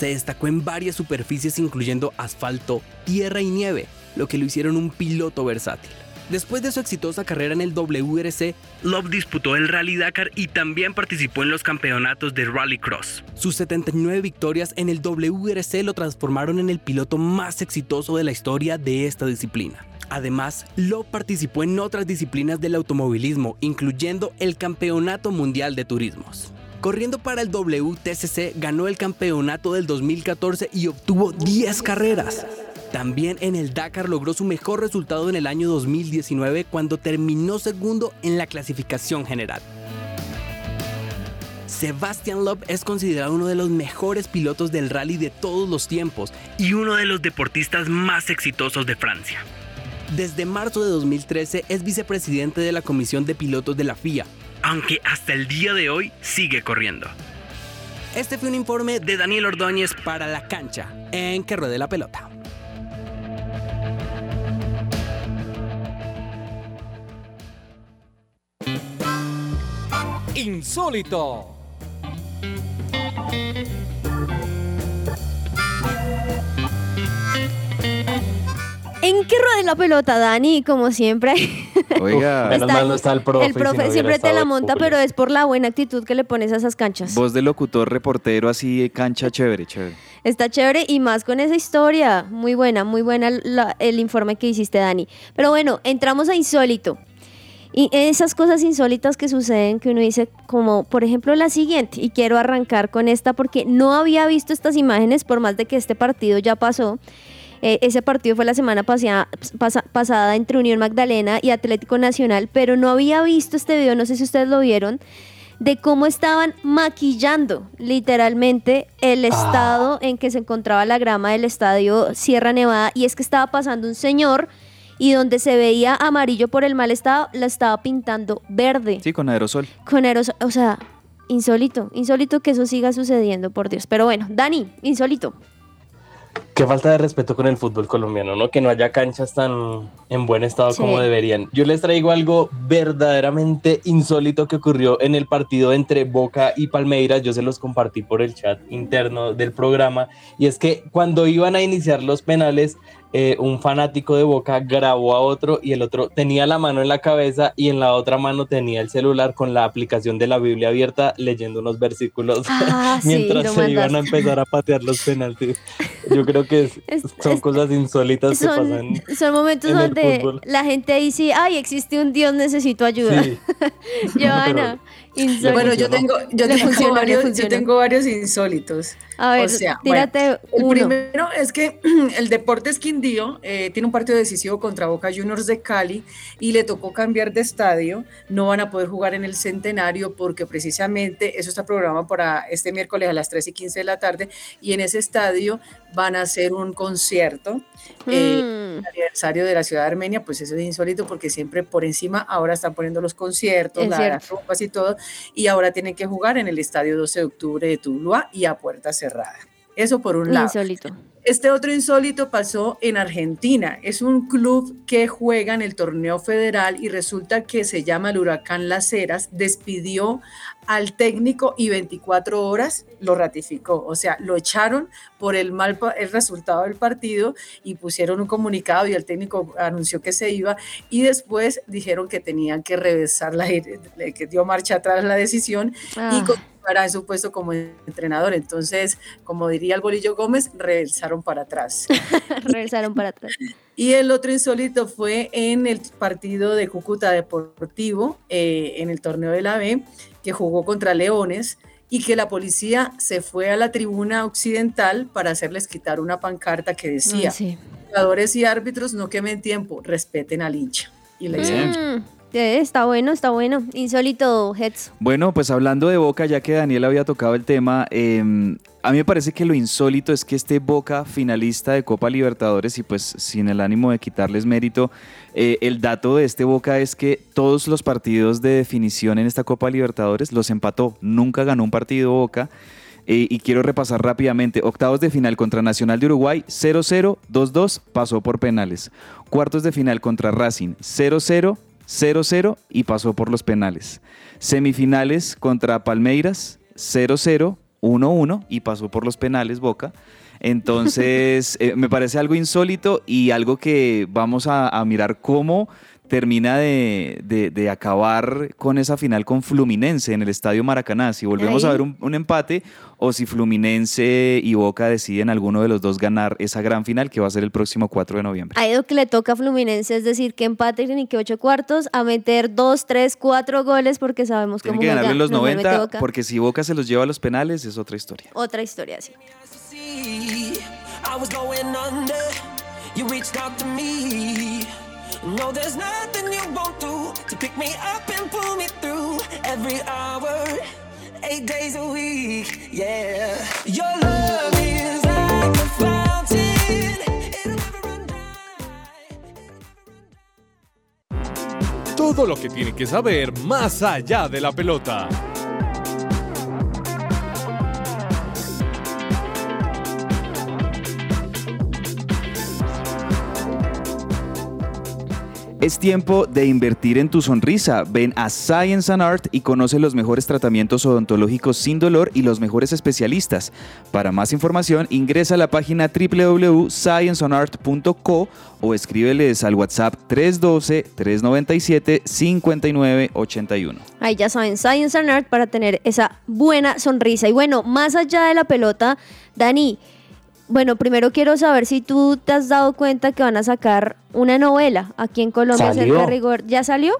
Se destacó en varias superficies incluyendo asfalto, tierra y nieve, lo que lo hicieron un piloto versátil. Después de su exitosa carrera en el WRC, Love disputó el Rally Dakar y también participó en los campeonatos de Rallycross. Sus 79 victorias en el WRC lo transformaron en el piloto más exitoso de la historia de esta disciplina. Además, Love participó en otras disciplinas del automovilismo, incluyendo el Campeonato Mundial de Turismos. Corriendo para el WTCC, ganó el campeonato del 2014 y obtuvo 10 carreras. También en el Dakar logró su mejor resultado en el año 2019 cuando terminó segundo en la clasificación general. Sebastian Loeb es considerado uno de los mejores pilotos del rally de todos los tiempos y uno de los deportistas más exitosos de Francia. Desde marzo de 2013 es vicepresidente de la Comisión de Pilotos de la FIA, aunque hasta el día de hoy sigue corriendo. Este fue un informe de Daniel Ordóñez para La Cancha, en que ruede la pelota. Insólito. ¿En qué ruede la pelota, Dani? Como siempre. Oiga, Menos mal no está el profe, El si profe no hubiera siempre te la monta, pero es por la buena actitud que le pones a esas canchas. voz de locutor, reportero, así, cancha chévere, chévere. Está chévere y más con esa historia. Muy buena, muy buena la- el informe que hiciste, Dani. Pero bueno, entramos a insólito. Y esas cosas insólitas que suceden que uno dice, como por ejemplo la siguiente, y quiero arrancar con esta porque no había visto estas imágenes por más de que este partido ya pasó. Eh, ese partido fue la semana pasada, pasa- pasada entre Unión Magdalena y Atlético Nacional, pero no había visto este video, no sé si ustedes lo vieron, de cómo estaban maquillando literalmente el estado en que se encontraba la grama del estadio Sierra Nevada y es que estaba pasando un señor y donde se veía amarillo por el mal estado, la estaba pintando verde Sí, con aerosol. con aerosol, o sea, insólito, insólito que eso siga sucediendo, por Dios. Pero bueno, Dani, insólito. Qué falta de respeto con el fútbol colombiano, ¿no? Que no haya canchas tan en buen estado Sí. como deberían. Yo les traigo algo verdaderamente insólito que ocurrió en el partido entre Boca y Palmeiras. Yo se los compartí por el chat interno del programa. Y es que cuando iban a iniciar los penales, eh, un fanático de Boca grabó a otro y el otro tenía la mano en la cabeza y en la otra mano tenía el celular con la aplicación de la Biblia abierta leyendo unos versículos Ah, mientras se iban a empezar a patear los penaltis. Yo creo que es- Es- son es- cosas insólitas que Son, pasan. son momentos donde la gente dice, ay, existe un Dios, necesito ayuda. Sí. Joana, insólito. Bueno, yo tengo, yo tengo, varios, yo tengo varios insólitos. A ver, o sea, bueno, tírate El uno. primero es que el Deportes Quindío eh, tiene un partido decisivo contra Boca Juniors de Cali y le tocó cambiar de estadio. No van a poder jugar en el Centenario porque precisamente eso está programado para este miércoles a las 3 y 15 de la tarde y en ese estadio van a hacer un concierto. eh, Mm, aniversario de la ciudad de Armenia, pues eso es insólito porque siempre por encima ahora están poniendo los conciertos, Es la- cierto. las y todo, y ahora tienen que jugar en el estadio 12 de octubre de Tuluá y a puerta cerrada. Eso por un lado. insólito. Este otro insólito pasó en Argentina. Es un club que juega en el torneo federal y resulta que se llama el Huracán Las Heras. Despidió al técnico y 24 horas lo ratificó. O sea, lo echaron por el mal el resultado del partido y pusieron un comunicado y el técnico anunció que se iba y después dijeron que tenían que reversar la que dio marcha atrás la decisión y Ah, en su puesto como entrenador. Entonces, como diría el Bolillo Gómez, regresaron para atrás. regresaron para atrás. Y el otro insólito fue en el partido de Cúcuta Deportivo, eh, en el torneo de la B, que jugó contra Leones y que la policía se fue a la tribuna occidental para hacerles quitar una pancarta que decía, Ah, sí. jugadores y árbitros no quemen tiempo, respeten al hincha. Y la. Mm, eh, está bueno, está bueno. Insólito, Heads. Bueno, pues hablando de Boca, ya que Daniel había tocado el tema, eh, a mí me parece que lo insólito es que este Boca finalista de Copa Libertadores, y pues sin el ánimo de quitarles mérito, eh, el dato de este Boca es que todos los partidos de definición en esta Copa Libertadores los empató. Nunca ganó un partido Boca. Eh, y quiero repasar rápidamente. Octavos de final contra Nacional de Uruguay, 0-0, 2-2, pasó por penales. Cuartos de final contra Racing, 0-0, 0-0 y pasó por los penales. Semifinales contra Palmeiras, 0-0, 1-1 y pasó por los penales Boca. Entonces, eh, me parece algo insólito y algo que vamos a, a mirar cómo termina de, de- de acabar con esa final con Fluminense en el Estadio Maracaná. Si volvemos Ahí. a ver un, un empate o si Fluminense y Boca deciden alguno de los dos ganar esa gran final que va a ser el próximo 4 de noviembre. A lo que le toca a Fluminense es decir que empaten y que ocho cuartos a meter dos, tres, cuatro goles porque sabemos Tienen cómo que ganarle los normalmente 90 Boca. porque si Boca se los lleva a los penales es otra historia. Otra historia, sí. No, there's nothing you won't do to pick me up and pull me through every hour, eight days a week. Yeah, your love is like a fountain. It'll never run dry. Todo lo que tiene que saber más allá de la pelota. Es tiempo de invertir en tu sonrisa. Ven a Science and Art y conoce los mejores tratamientos odontológicos sin dolor y los mejores especialistas. Para más información, ingresa a la página www.scienceonart.co o escríbeles al WhatsApp 312-397-5981. Ahí ya saben, Science and Art para tener esa buena sonrisa. Y bueno, más allá de la pelota, Dani, bueno, primero quiero saber si tú te has dado cuenta que van a sacar una novela aquí en Colombia ¿Salió? acerca de rigor. ¿Ya salió?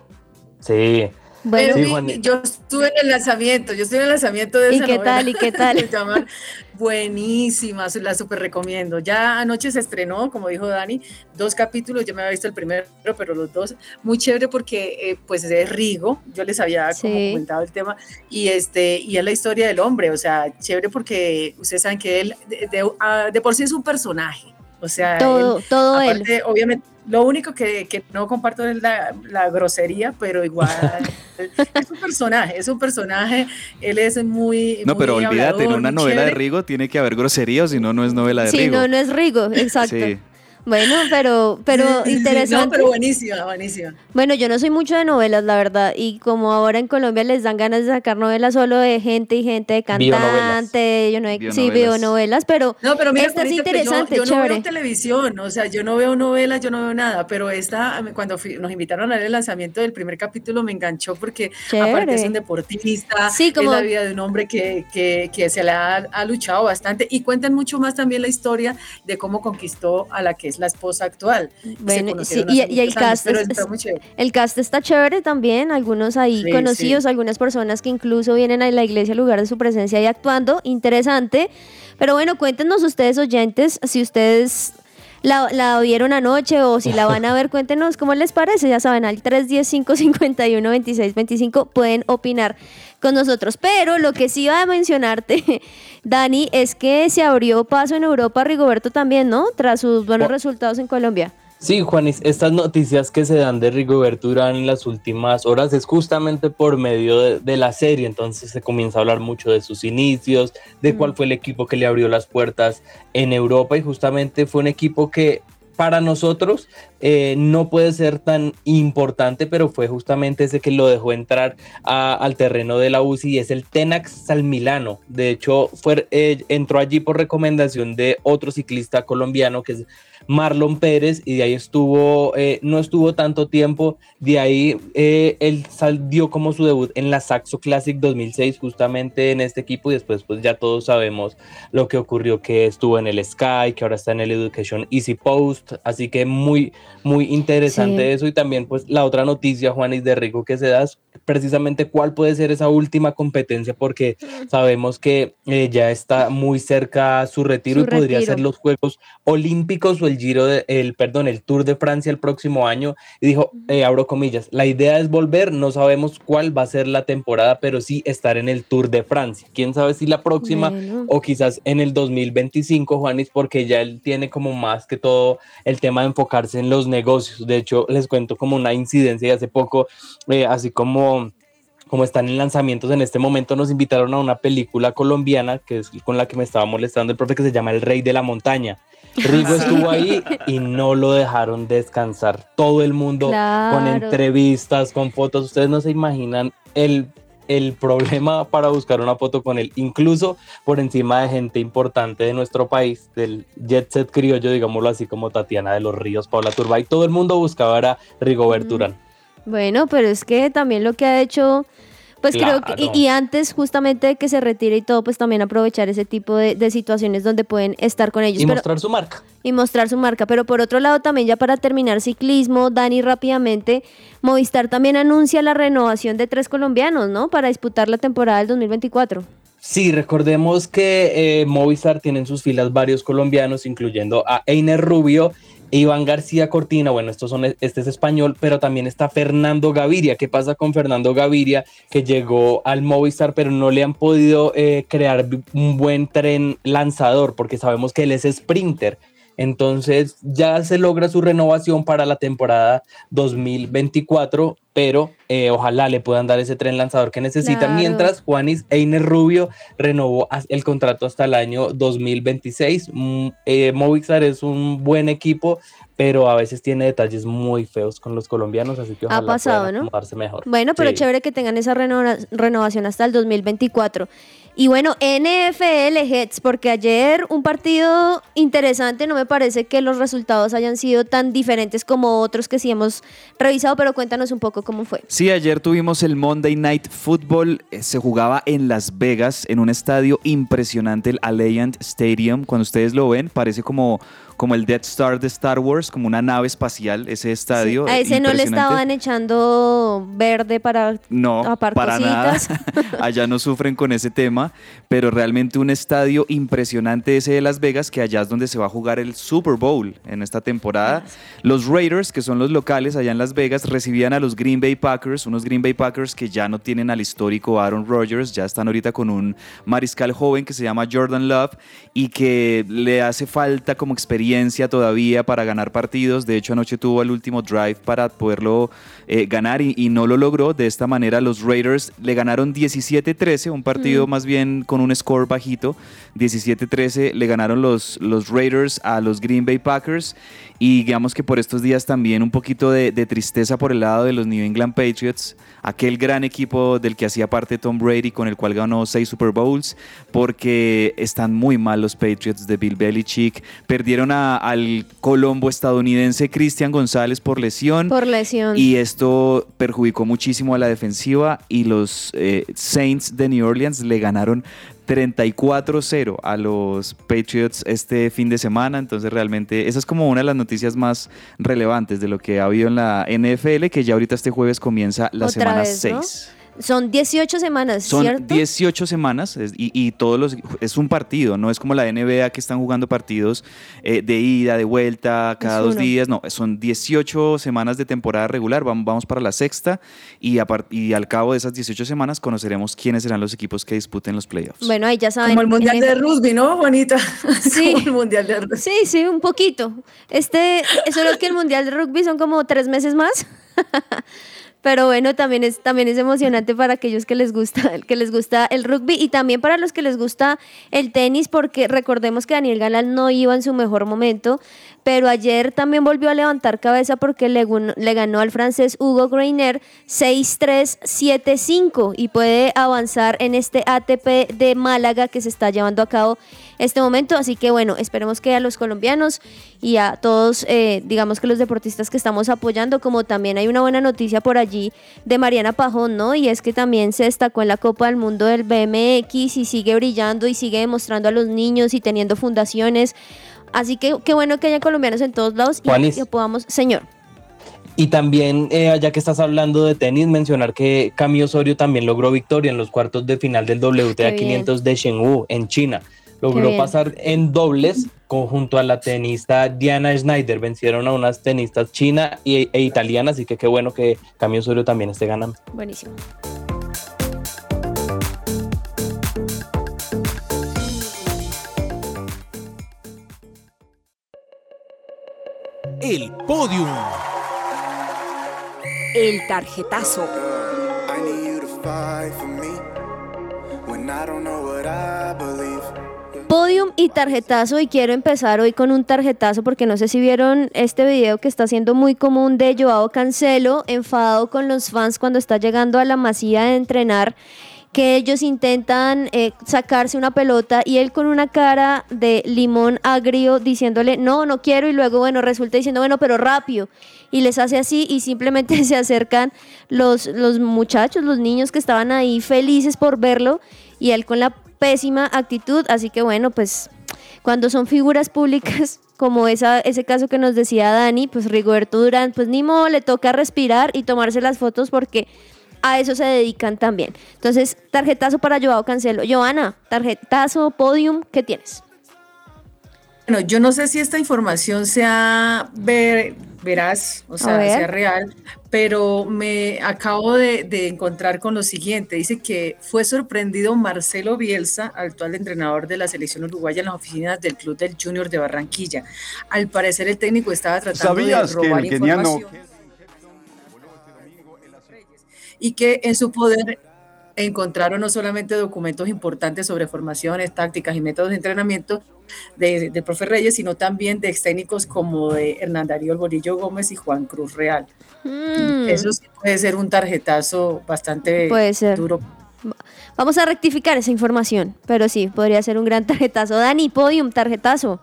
Sí, Bueno, Sí, Juanita. yo estuve en el lanzamiento, yo estuve en el lanzamiento de ¿Y esa qué novela. tal? ¿Y qué tal? Buenísima, se la súper recomiendo. Ya anoche se estrenó, como dijo Dani, dos capítulos, yo me había visto el primero, pero los dos, muy chévere porque eh, pues es Rigo, yo les había como comentado el tema, y, este, y es la historia del hombre, o sea, chévere porque ustedes saben que él de, de- ah, de por sí es un personaje, o sea, él- todo, todo él. Aparte, obviamente, lo único que, que no comparto es la, la grosería, pero igual es un personaje, es un personaje, él es muy... No, pero olvídate, en una novela de. Rigo tiene que haber grosería, o si no, no es novela de Sí, Rigo. no, no es Rigo, exacto. Sí. Bueno, pero, pero Sí, sí, sí, interesante. No, pero buenísima, buenísima. Bueno, yo no soy mucho de novelas, la verdad, y como ahora en Colombia les dan ganas de sacar novelas solo de gente y gente, de cantante, yo no sí, Bionovelas. veo novelas, pero No, pero mira, esta es yo- interesante, yo, no chévere. veo televisión, o sea, yo no veo novelas, yo no veo nada, pero esta, cuando fui- nos invitaron a ver el lanzamiento del primer capítulo, me enganchó porque aparte es Chévere. un deportista, Sí, como- es la vida de un hombre que, que, que se le ha, ha luchado bastante y cuentan mucho más también la historia de cómo conquistó a la que es la esposa actual. Bueno, sí, y, el años, cast, es- está el cast está chévere también, algunos ahí Sí, conocidos, sí. algunas personas que incluso vienen a la iglesia en lugar de su presencia y actuando, interesante. Pero bueno, cuéntenos ustedes oyentes, si ustedes la, la vieron anoche o si la van a ver, cuéntenos cómo les parece, ya saben, al 310-551-2625 pueden opinar con nosotros. Pero lo que sí iba a mencionarte, Dani, es que se abrió paso en Europa Rigoberto también, ¿no? Tras sus buenos resultados en Colombia. Sí, Juanis, estas noticias que se dan de Rigoberto Urán en las últimas horas es justamente por medio de, de la serie, entonces se comienza a hablar mucho de sus inicios, de cuál fue el equipo que le abrió las puertas en Europa. Y justamente fue un equipo que para nosotros eh, no puede ser tan importante, pero fue justamente ese que lo dejó entrar al terreno de la UCI y es el Tenax Salmilano. De hecho, fue, eh, entró allí por recomendación de otro ciclista colombiano que es Marlon Pérez y de ahí estuvo, eh, no estuvo tanto tiempo, de ahí él salió como su debut en la Saxo Classic 2006 justamente en este equipo y después pues ya todos sabemos lo que ocurrió que estuvo en el Sky, que ahora está en el Education Easy Post, así que muy, muy interesante Sí. eso y también pues la otra noticia Juanis de Rico que se da es precisamente cuál puede ser esa última competencia porque sabemos que eh, ya está muy cerca su retiro Su y podría retiro. ser los Juegos Olímpicos o el Giro de, el perdón el Tour de Francia el próximo año. Y dijo eh, abro comillas la idea es volver no sabemos cuál va a ser la temporada pero sí estar en el Tour de Francia quién sabe si la próxima Bueno. o quizás en el 2025 Juanis porque ya él tiene como más que todo el tema de enfocarse en los negocios. De hecho les cuento como una incidencia de hace poco eh, así como como están en lanzamientos en este momento, nos invitaron a una película colombiana que es con la que me estaba molestando el profe que se llama El Rey de la Montaña. Rigo estuvo ahí y no lo dejaron descansar. Todo el mundo con entrevistas, con fotos. Ustedes no se imaginan el, el problema para buscar una foto con él, incluso por encima de gente importante de nuestro país, del jet set criollo, digámoslo así, como Tatiana de los Ríos, Paula Turbay. Todo el mundo buscaba era Rigoberto Urán. Bueno, pero es que también lo que ha hecho, pues creo que, y, y antes justamente de que se retire y todo, pues también aprovechar ese tipo de, de situaciones donde pueden estar con ellos Y pero, mostrar su marca. y mostrar su marca. Pero por otro lado, también ya para terminar ciclismo, Dani, rápidamente, Movistar también anuncia la renovación de tres colombianos, ¿no? Para disputar la temporada del 2024. Sí, recordemos que eh, Movistar tiene en sus filas varios colombianos, incluyendo a Einer Rubio, Iván García Cortina. Bueno, estos son, este es español, pero también está Fernando Gaviria. ¿Qué pasa con Fernando Gaviria? Que llegó al Movistar, pero no le han podido eh, crear un buen tren lanzador, porque sabemos que él es sprinter. Entonces ya se logra su renovación para la temporada 2024, pero eh, ojalá le puedan dar ese tren lanzador que necesita. Claro. Mientras Juanis Einer Rubio renovó el contrato hasta el año 2026. Mm, eh, Movistar es un buen equipo, pero a veces tiene detalles muy feos con los colombianos, así que ojalá pasado, puedan ¿no? acomodarse mejor. Bueno, pero Sí. chévere que tengan esa renova- renovación hasta el 2024. Y bueno, NFL Heads, porque ayer un partido interesante, no me parece que los resultados hayan sido tan diferentes como otros que sí hemos revisado, pero cuéntanos un poco cómo fue. Sí, ayer tuvimos el Monday Night Football. eh, Se jugaba en Las Vegas, en un estadio impresionante, el Alliant Stadium. Cuando ustedes lo ven, parece como, como el Death Star de Star Wars, como una nave espacial, ese estadio. A ese no le estaban echando verde para No, tapar para nada. allá no sufren con ese tema, pero realmente un estadio impresionante ese de Las Vegas, que allá es donde se va a jugar el Super Bowl en esta temporada. Los Raiders, que son los locales allá en Las Vegas, recibían a los Green Bay Packers, unos Green Bay Packers que ya no tienen al histórico Aaron Rodgers, ya están ahorita con un mariscal joven que se llama Jordan Love y que le hace falta como experiencia todavía para ganar partidos. De hecho, anoche tuvo el último drive para poderlo eh, ganar y, y no lo logró. De esta manera, los Raiders le ganaron 17-13, un partido Mm. más bien con un score bajito. 17-13 le ganaron los, los Raiders a los Green Bay Packers. Y digamos que por estos días también un poquito de, de tristeza por el lado de los New England Patriots, aquel gran equipo del que hacía parte Tom Brady, con el cual ganó seis Super Bowls, porque están muy mal los Patriots de Bill Belichick. Perdieron a- al Colombo estadounidense Cristian González por lesión. Por lesión. Y esto perjudicó muchísimo a la defensiva y los eh, Saints de New Orleans le ganaron 34-0 a los Patriots este fin de semana. Entonces realmente esa es como una de las noticias más relevantes de lo que ha habido en la NFL, que ya ahorita este jueves comienza la Otra semana vez, ¿no? 6. Son 18 semanas, Son ¿cierto? 18 semanas es- y, y todos los es un partido, no es como la NBA que están jugando partidos eh, de ida, de vuelta, cada dos días, no, son 18 semanas de temporada regular, vamos, vamos para la sexta y, a par- y al cabo de esas 18 semanas conoceremos quiénes serán los equipos que disputen los playoffs. Bueno, ahí ya saben. Como el Mundial de Rugby, ¿no, Juanita? Sí. Como el Mundial de Rugby. Sí, sí, un poquito. Este, solo que el Mundial de Rugby son como tres meses más. Pero bueno, también es, también es emocionante para aquellos que les gusta, que les gusta el rugby y también para los que les gusta el tenis, porque recordemos que Daniel Galán no iba en su mejor momento, pero ayer también volvió a levantar cabeza porque le, le ganó al francés Hugo Greiner 6-3-7-5 y puede avanzar en este ATP de Málaga que se está llevando a cabo este momento. Así que bueno, esperemos que a los colombianos y a todos, eh, digamos que los deportistas que estamos apoyando, como también hay una buena noticia por allí de Mariana Pajón, ¿no? Y es que también se destacó en la Copa del Mundo del BMX y sigue brillando y sigue demostrando a los niños y teniendo fundaciones. Así que qué bueno que haya colombianos en todos lados y que podamos, señor. Y también, eh, ya que estás hablando de tenis, mencionar que Cami Osorio también logró victoria en los cuartos de final del WTA Qué 500 de Chengdu, en China. Logró pasar en dobles junto a la tenista Diana Schneider. Vencieron a unas tenistas china y- e italiana, así que qué bueno que Cami Osorio también esté ganando. Buenísimo. El podium. El tarjetazo. I need you to fight for me when I don't know what I believe. Podium y tarjetazo y quiero empezar hoy con un tarjetazo porque no sé si vieron este video que está siendo muy común de Joao Cancelo enfadado con los fans cuando está llegando a la masía de entrenar que ellos intentan eh, sacarse una pelota y él con una cara de limón agrio diciéndole no, no quiero y luego bueno resulta diciendo bueno pero rápido y les hace así y simplemente se acercan los, los muchachos, los niños que estaban ahí felices por verlo y él con la pésima actitud, así que bueno, pues cuando son figuras públicas como esa, ese caso que nos decía Dani, pues Rigoberto Durán, pues ni modo, le toca respirar y tomarse las fotos porque a eso se dedican también. Entonces, tarjetazo para Joao Cancelo. Joana, tarjetazo, podium, ¿qué tienes? Bueno, yo no sé si esta información sea ver, veraz, o sea, ver. sea real, pero me acabo de, de encontrar con lo siguiente. Dice que fue sorprendido Marcelo Bielsa, actual entrenador de la selección uruguaya en las oficinas del Club del Junior de Barranquilla. Al parecer el técnico estaba tratando de ¿Sabías que robar keniano información y que en su poder encontraron no solamente documentos importantes sobre formaciones, tácticas y métodos de entrenamiento de, de profe Reyes, sino también de ex técnicos como de Hernán Darío Borillo Gómez y Juan Cruz Real. Mm, Eso sí puede ser un tarjetazo bastante Puede ser. duro. Vamos a rectificar esa información, pero sí, podría ser un gran tarjetazo. Dani, podium, tarjetazo.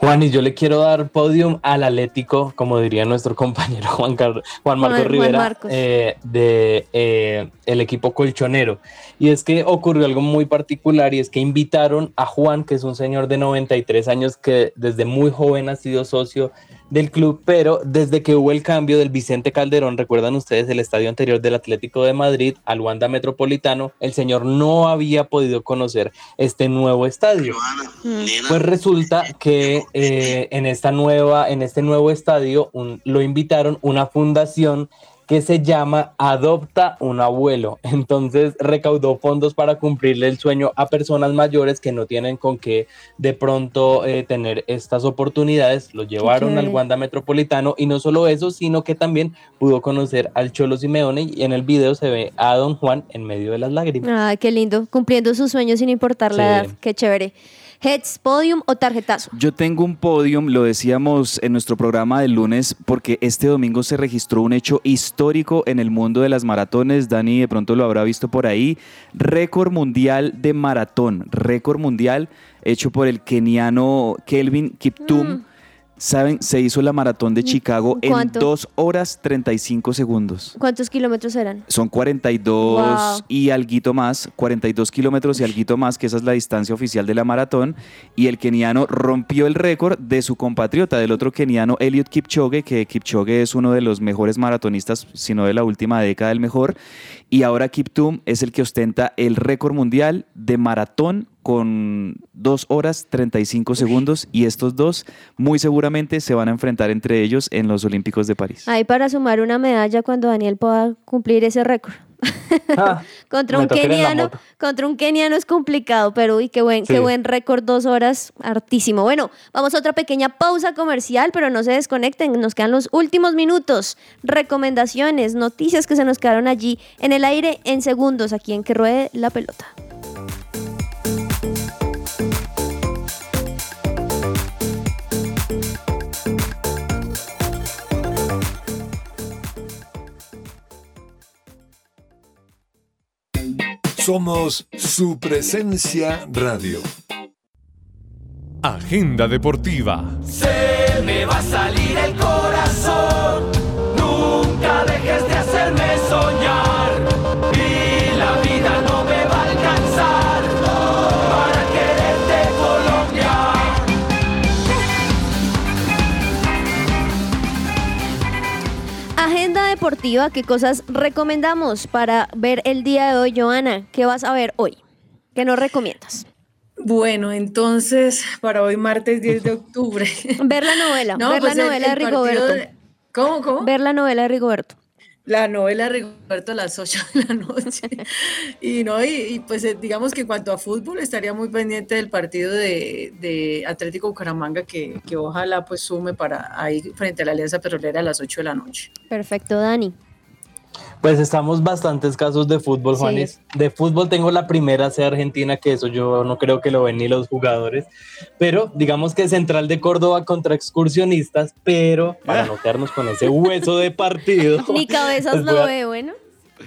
Juan, y yo le quiero dar podium al Atlético, como diría nuestro compañero Juan, Car- Juan Marcos Juan- Juan Rivera, Marcos. eh, de eh, el equipo colchonero. Y es que ocurrió algo muy particular y es que invitaron a Juan, que es un señor de 93 años que desde muy joven ha sido socio del club, pero desde que hubo el cambio del Vicente Calderón, recuerdan ustedes el estadio anterior del Atlético de Madrid al Wanda Metropolitano, el señor no había podido conocer este nuevo estadio. Pues resulta que eh, en esta nueva, en este nuevo estadio, un- lo invitaron una fundación que se llama Adopta un abuelo. Entonces recaudó fondos para cumplirle el sueño a personas mayores que no tienen con qué de pronto eh, tener estas oportunidades. Lo llevaron al. Wanda Metropolitano y no solo eso, sino que también pudo conocer al Cholo Simeone y en el video se ve a Don Juan en medio de las lágrimas. Ay, qué lindo. Cumpliendo sus sueños sin importar la Sí. edad. Qué chévere. Heads, podium o tarjetazo. Yo tengo un podium, lo decíamos en nuestro programa del lunes, porque este domingo se registró un hecho histórico en el mundo de las maratones. Dani de pronto lo habrá visto por ahí. Récord mundial de maratón, récord mundial hecho por el keniano Kelvin Kiptum. Saben, se hizo la maratón de Chicago en ¿Cuánto? 2 horas 35 segundos. ¿Cuántos kilómetros eran? Son 42 Wow. y alguito más, 42 kilómetros y alguito más, que esa es la distancia oficial de la maratón. Y el keniano rompió el récord de su compatriota, del otro keniano, Eliud Kipchoge, que Kipchoge es uno de los mejores maratonistas, si no de la última década el mejor. Y ahora Kiptum es el que ostenta el récord mundial de maratón con 2 horas 35 segundos. Y estos dos muy seguramente se van a enfrentar entre ellos en los Olímpicos de París. Ahí para sumar una medalla cuando Daniel pueda cumplir ese récord. Ah, contra me un keniano, contra un keniano es complicado, pero uy, qué buen, qué buen récord, dos horas, hartísimo. Bueno, vamos a otra pequeña pausa comercial, pero no se desconecten, nos quedan los últimos minutos, recomendaciones, noticias que se nos quedaron allí en el aire en segundos, aquí en que ruede la pelota. Somos su presencia radio. Agenda deportiva. Se me va a salir el corazón. Deportiva, ¿qué cosas recomendamos para ver el día de hoy, Joana? ¿Qué vas a ver hoy? ¿Qué nos recomiendas? Bueno, entonces, para hoy martes 10 de octubre. Ver la novela, No, ver pues la el- novela de el Rigoberto. de- ¿Cómo, cómo? Ver la novela de Rigoberto. La novela Rigoberto a las 8 de la noche. Y no, y, pues eh, digamos que en cuanto a fútbol estaría muy pendiente del partido de, de Atlético Bucaramanga que, que ojalá pues sume para ahí frente a la Alianza Petrolera a las 8 de la noche. Perfecto, Dani. Pues estamos bastante escasos de fútbol, Sí. Juanis. De fútbol tengo la primera C Argentina, que eso yo no creo que lo ven ni los jugadores. Pero digamos que Central de Córdoba contra excursionistas, pero para no quedarnos con ese hueso de partido. Ni cabezas lo a- ve, bueno.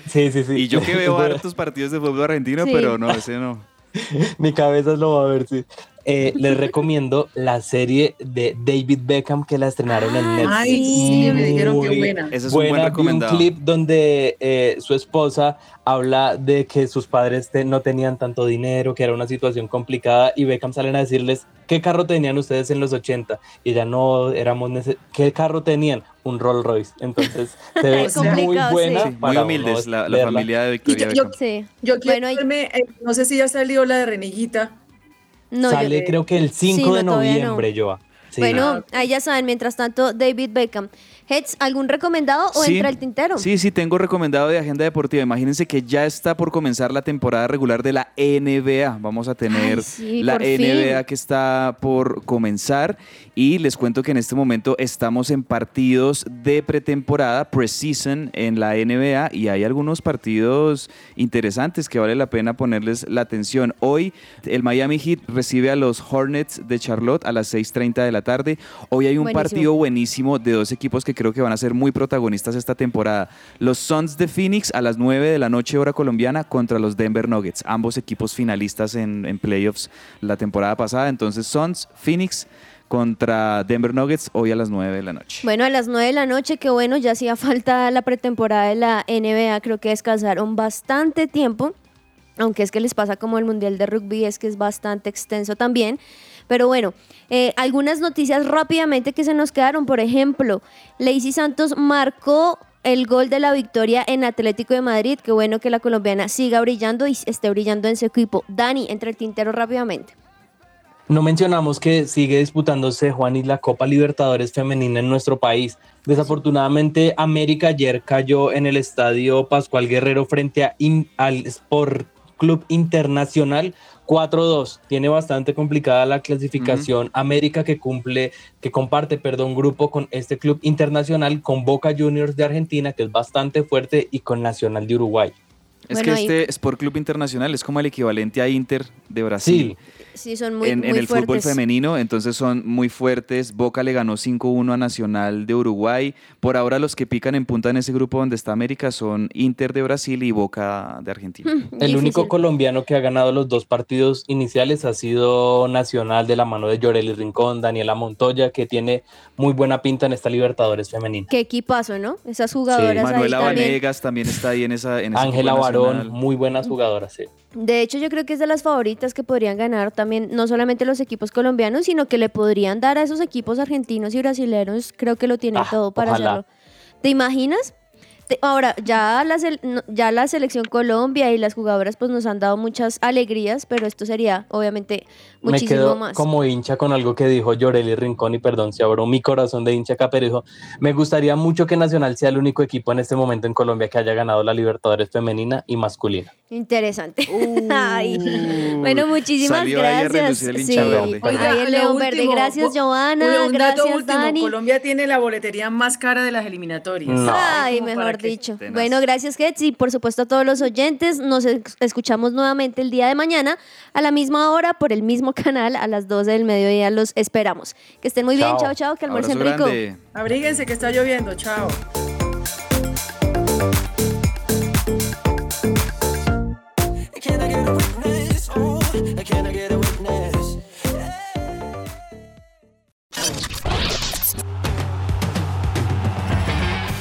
Sí, sí, sí. Y yo que veo hartos partidos de fútbol argentino, Sí. pero no, ese no. Mi cabeza lo va a ver, sí. Eh, les recomiendo la serie de David Beckham que la estrenaron en Netflix. Ay, sí, me dijeron que buena. Ese es un buen buena. Vi recomendado. un clip donde eh, su esposa habla de que sus padres te- no tenían tanto dinero, que era una situación complicada y Beckham salen a decirles qué carro tenían ustedes en los 80 y ella no éramos qué carro tenían un Rolls Royce. Entonces se ve Es muy buena. sí. Muy para humildes la, familia de Victoria Y yo- Beckham. Sí. Yo quiero Bueno, ahí- verme, eh, no sé si ya salió la de Reneguita. No, yo- Sale creo que el 5 Sí, de no. noviembre, Joa. Sí. Bueno, ahí ya saben, mientras tanto, David Beckham. Heads, ¿algún recomendado o Sí. entra el tintero? Sí, sí, tengo recomendado de agenda deportiva. Imagínense que ya está por comenzar la temporada regular de la NBA. Vamos a tener Ay, sí, la fin. NBA que está por comenzar. Y les cuento que en este momento estamos en partidos de pretemporada, preseason en la NBA. Y hay algunos partidos interesantes que vale la pena ponerles la atención. Hoy el Miami Heat recibe a los Hornets de Charlotte a las 6:30 de la tarde. Hoy hay un Buenísimo. partido buenísimo de dos equipos que creo que van a ser muy protagonistas esta temporada. Los Suns de Phoenix a las 9 de la noche hora colombiana contra los Denver Nuggets, ambos equipos finalistas en, en playoffs la temporada pasada. Entonces Suns, Phoenix contra Denver Nuggets hoy a las 9 de la noche. Bueno, a las 9 de la noche, que bueno, ya hacía falta la pretemporada de la NBA, creo que descansaron bastante tiempo, aunque es que les pasa como el Mundial de Rugby, es que es bastante extenso también. Pero bueno, eh, algunas noticias rápidamente que se nos quedaron. Por ejemplo, Lacey Santos marcó el gol de la victoria en Atlético de Madrid. Qué bueno que la colombiana siga brillando y esté brillando en su equipo. Dani, entre el tintero rápidamente. No mencionamos que sigue disputándose Juan y la Copa Libertadores femenina en nuestro país. Desafortunadamente, América ayer cayó en el estadio Pascual Guerrero frente a al Sport Club Internacional 4-2. Tiene bastante complicada la clasificación. América que cumple, que comparte, perdón, grupo con este club internacional, con Boca Juniors de Argentina, que es bastante fuerte, y con Nacional de Uruguay. Es Bueno, que este Sport Club Internacional es como el equivalente a Inter de Brasil. Sí, son muy, en, muy en el fútbol femenino, entonces son muy fuertes. Boca le ganó 5-1 a Nacional de Uruguay. Por ahora los que pican en punta en ese grupo donde está América son Inter de Brasil y Boca de Argentina. Hmm, El difícil. único colombiano que ha ganado los dos partidos iniciales ha sido Nacional de la mano de Llorelli Rincón, Daniela Montoya, que tiene muy buena pinta en esta Libertadores femenina. Qué equipazo, ¿no? Esas jugadoras ahí Manuela. Vanegas también está ahí en esa. En Ángela nacional. muy buenas jugadoras, sí. De hecho, yo creo que es de las favoritas que podrían ganar también, no solamente los equipos colombianos, sino que le podrían dar a esos equipos argentinos y brasileños. Creo que lo tienen Ah, todo para ojalá. hacerlo. ¿Te imaginas? Te- ahora, ya la, ya la selección Colombia y las jugadoras pues nos han dado muchas alegrías, pero esto sería obviamente Me muchísimo quedo más. como hincha con algo que dijo Llorelli Rincón y perdón, se abrió mi corazón de hincha acá, pero dijo, me gustaría mucho que Nacional sea el único equipo en este momento en Colombia que haya ganado la Libertadores femenina y masculina. Interesante. Ay. Bueno, muchísimas Salió ahí a gracias. relucir el hincha verde. Ahí el lo León Verde. Gracias, Joana. un dato Gracias, último, Dani. Colombia tiene la boletería más cara de las eliminatorias. No. Ay, mejor dicho. Tenaz. Bueno, gracias, Gets, y por supuesto a todos los oyentes. Nos escuchamos nuevamente el día de mañana a la misma hora por el mismo canal a las 12 del mediodía. Los esperamos. Que estén muy bien. Chao. Chao. Que almuercen rico. grande. Abríguense que está lloviendo, chao. Can I get a witness? Oh, can I get a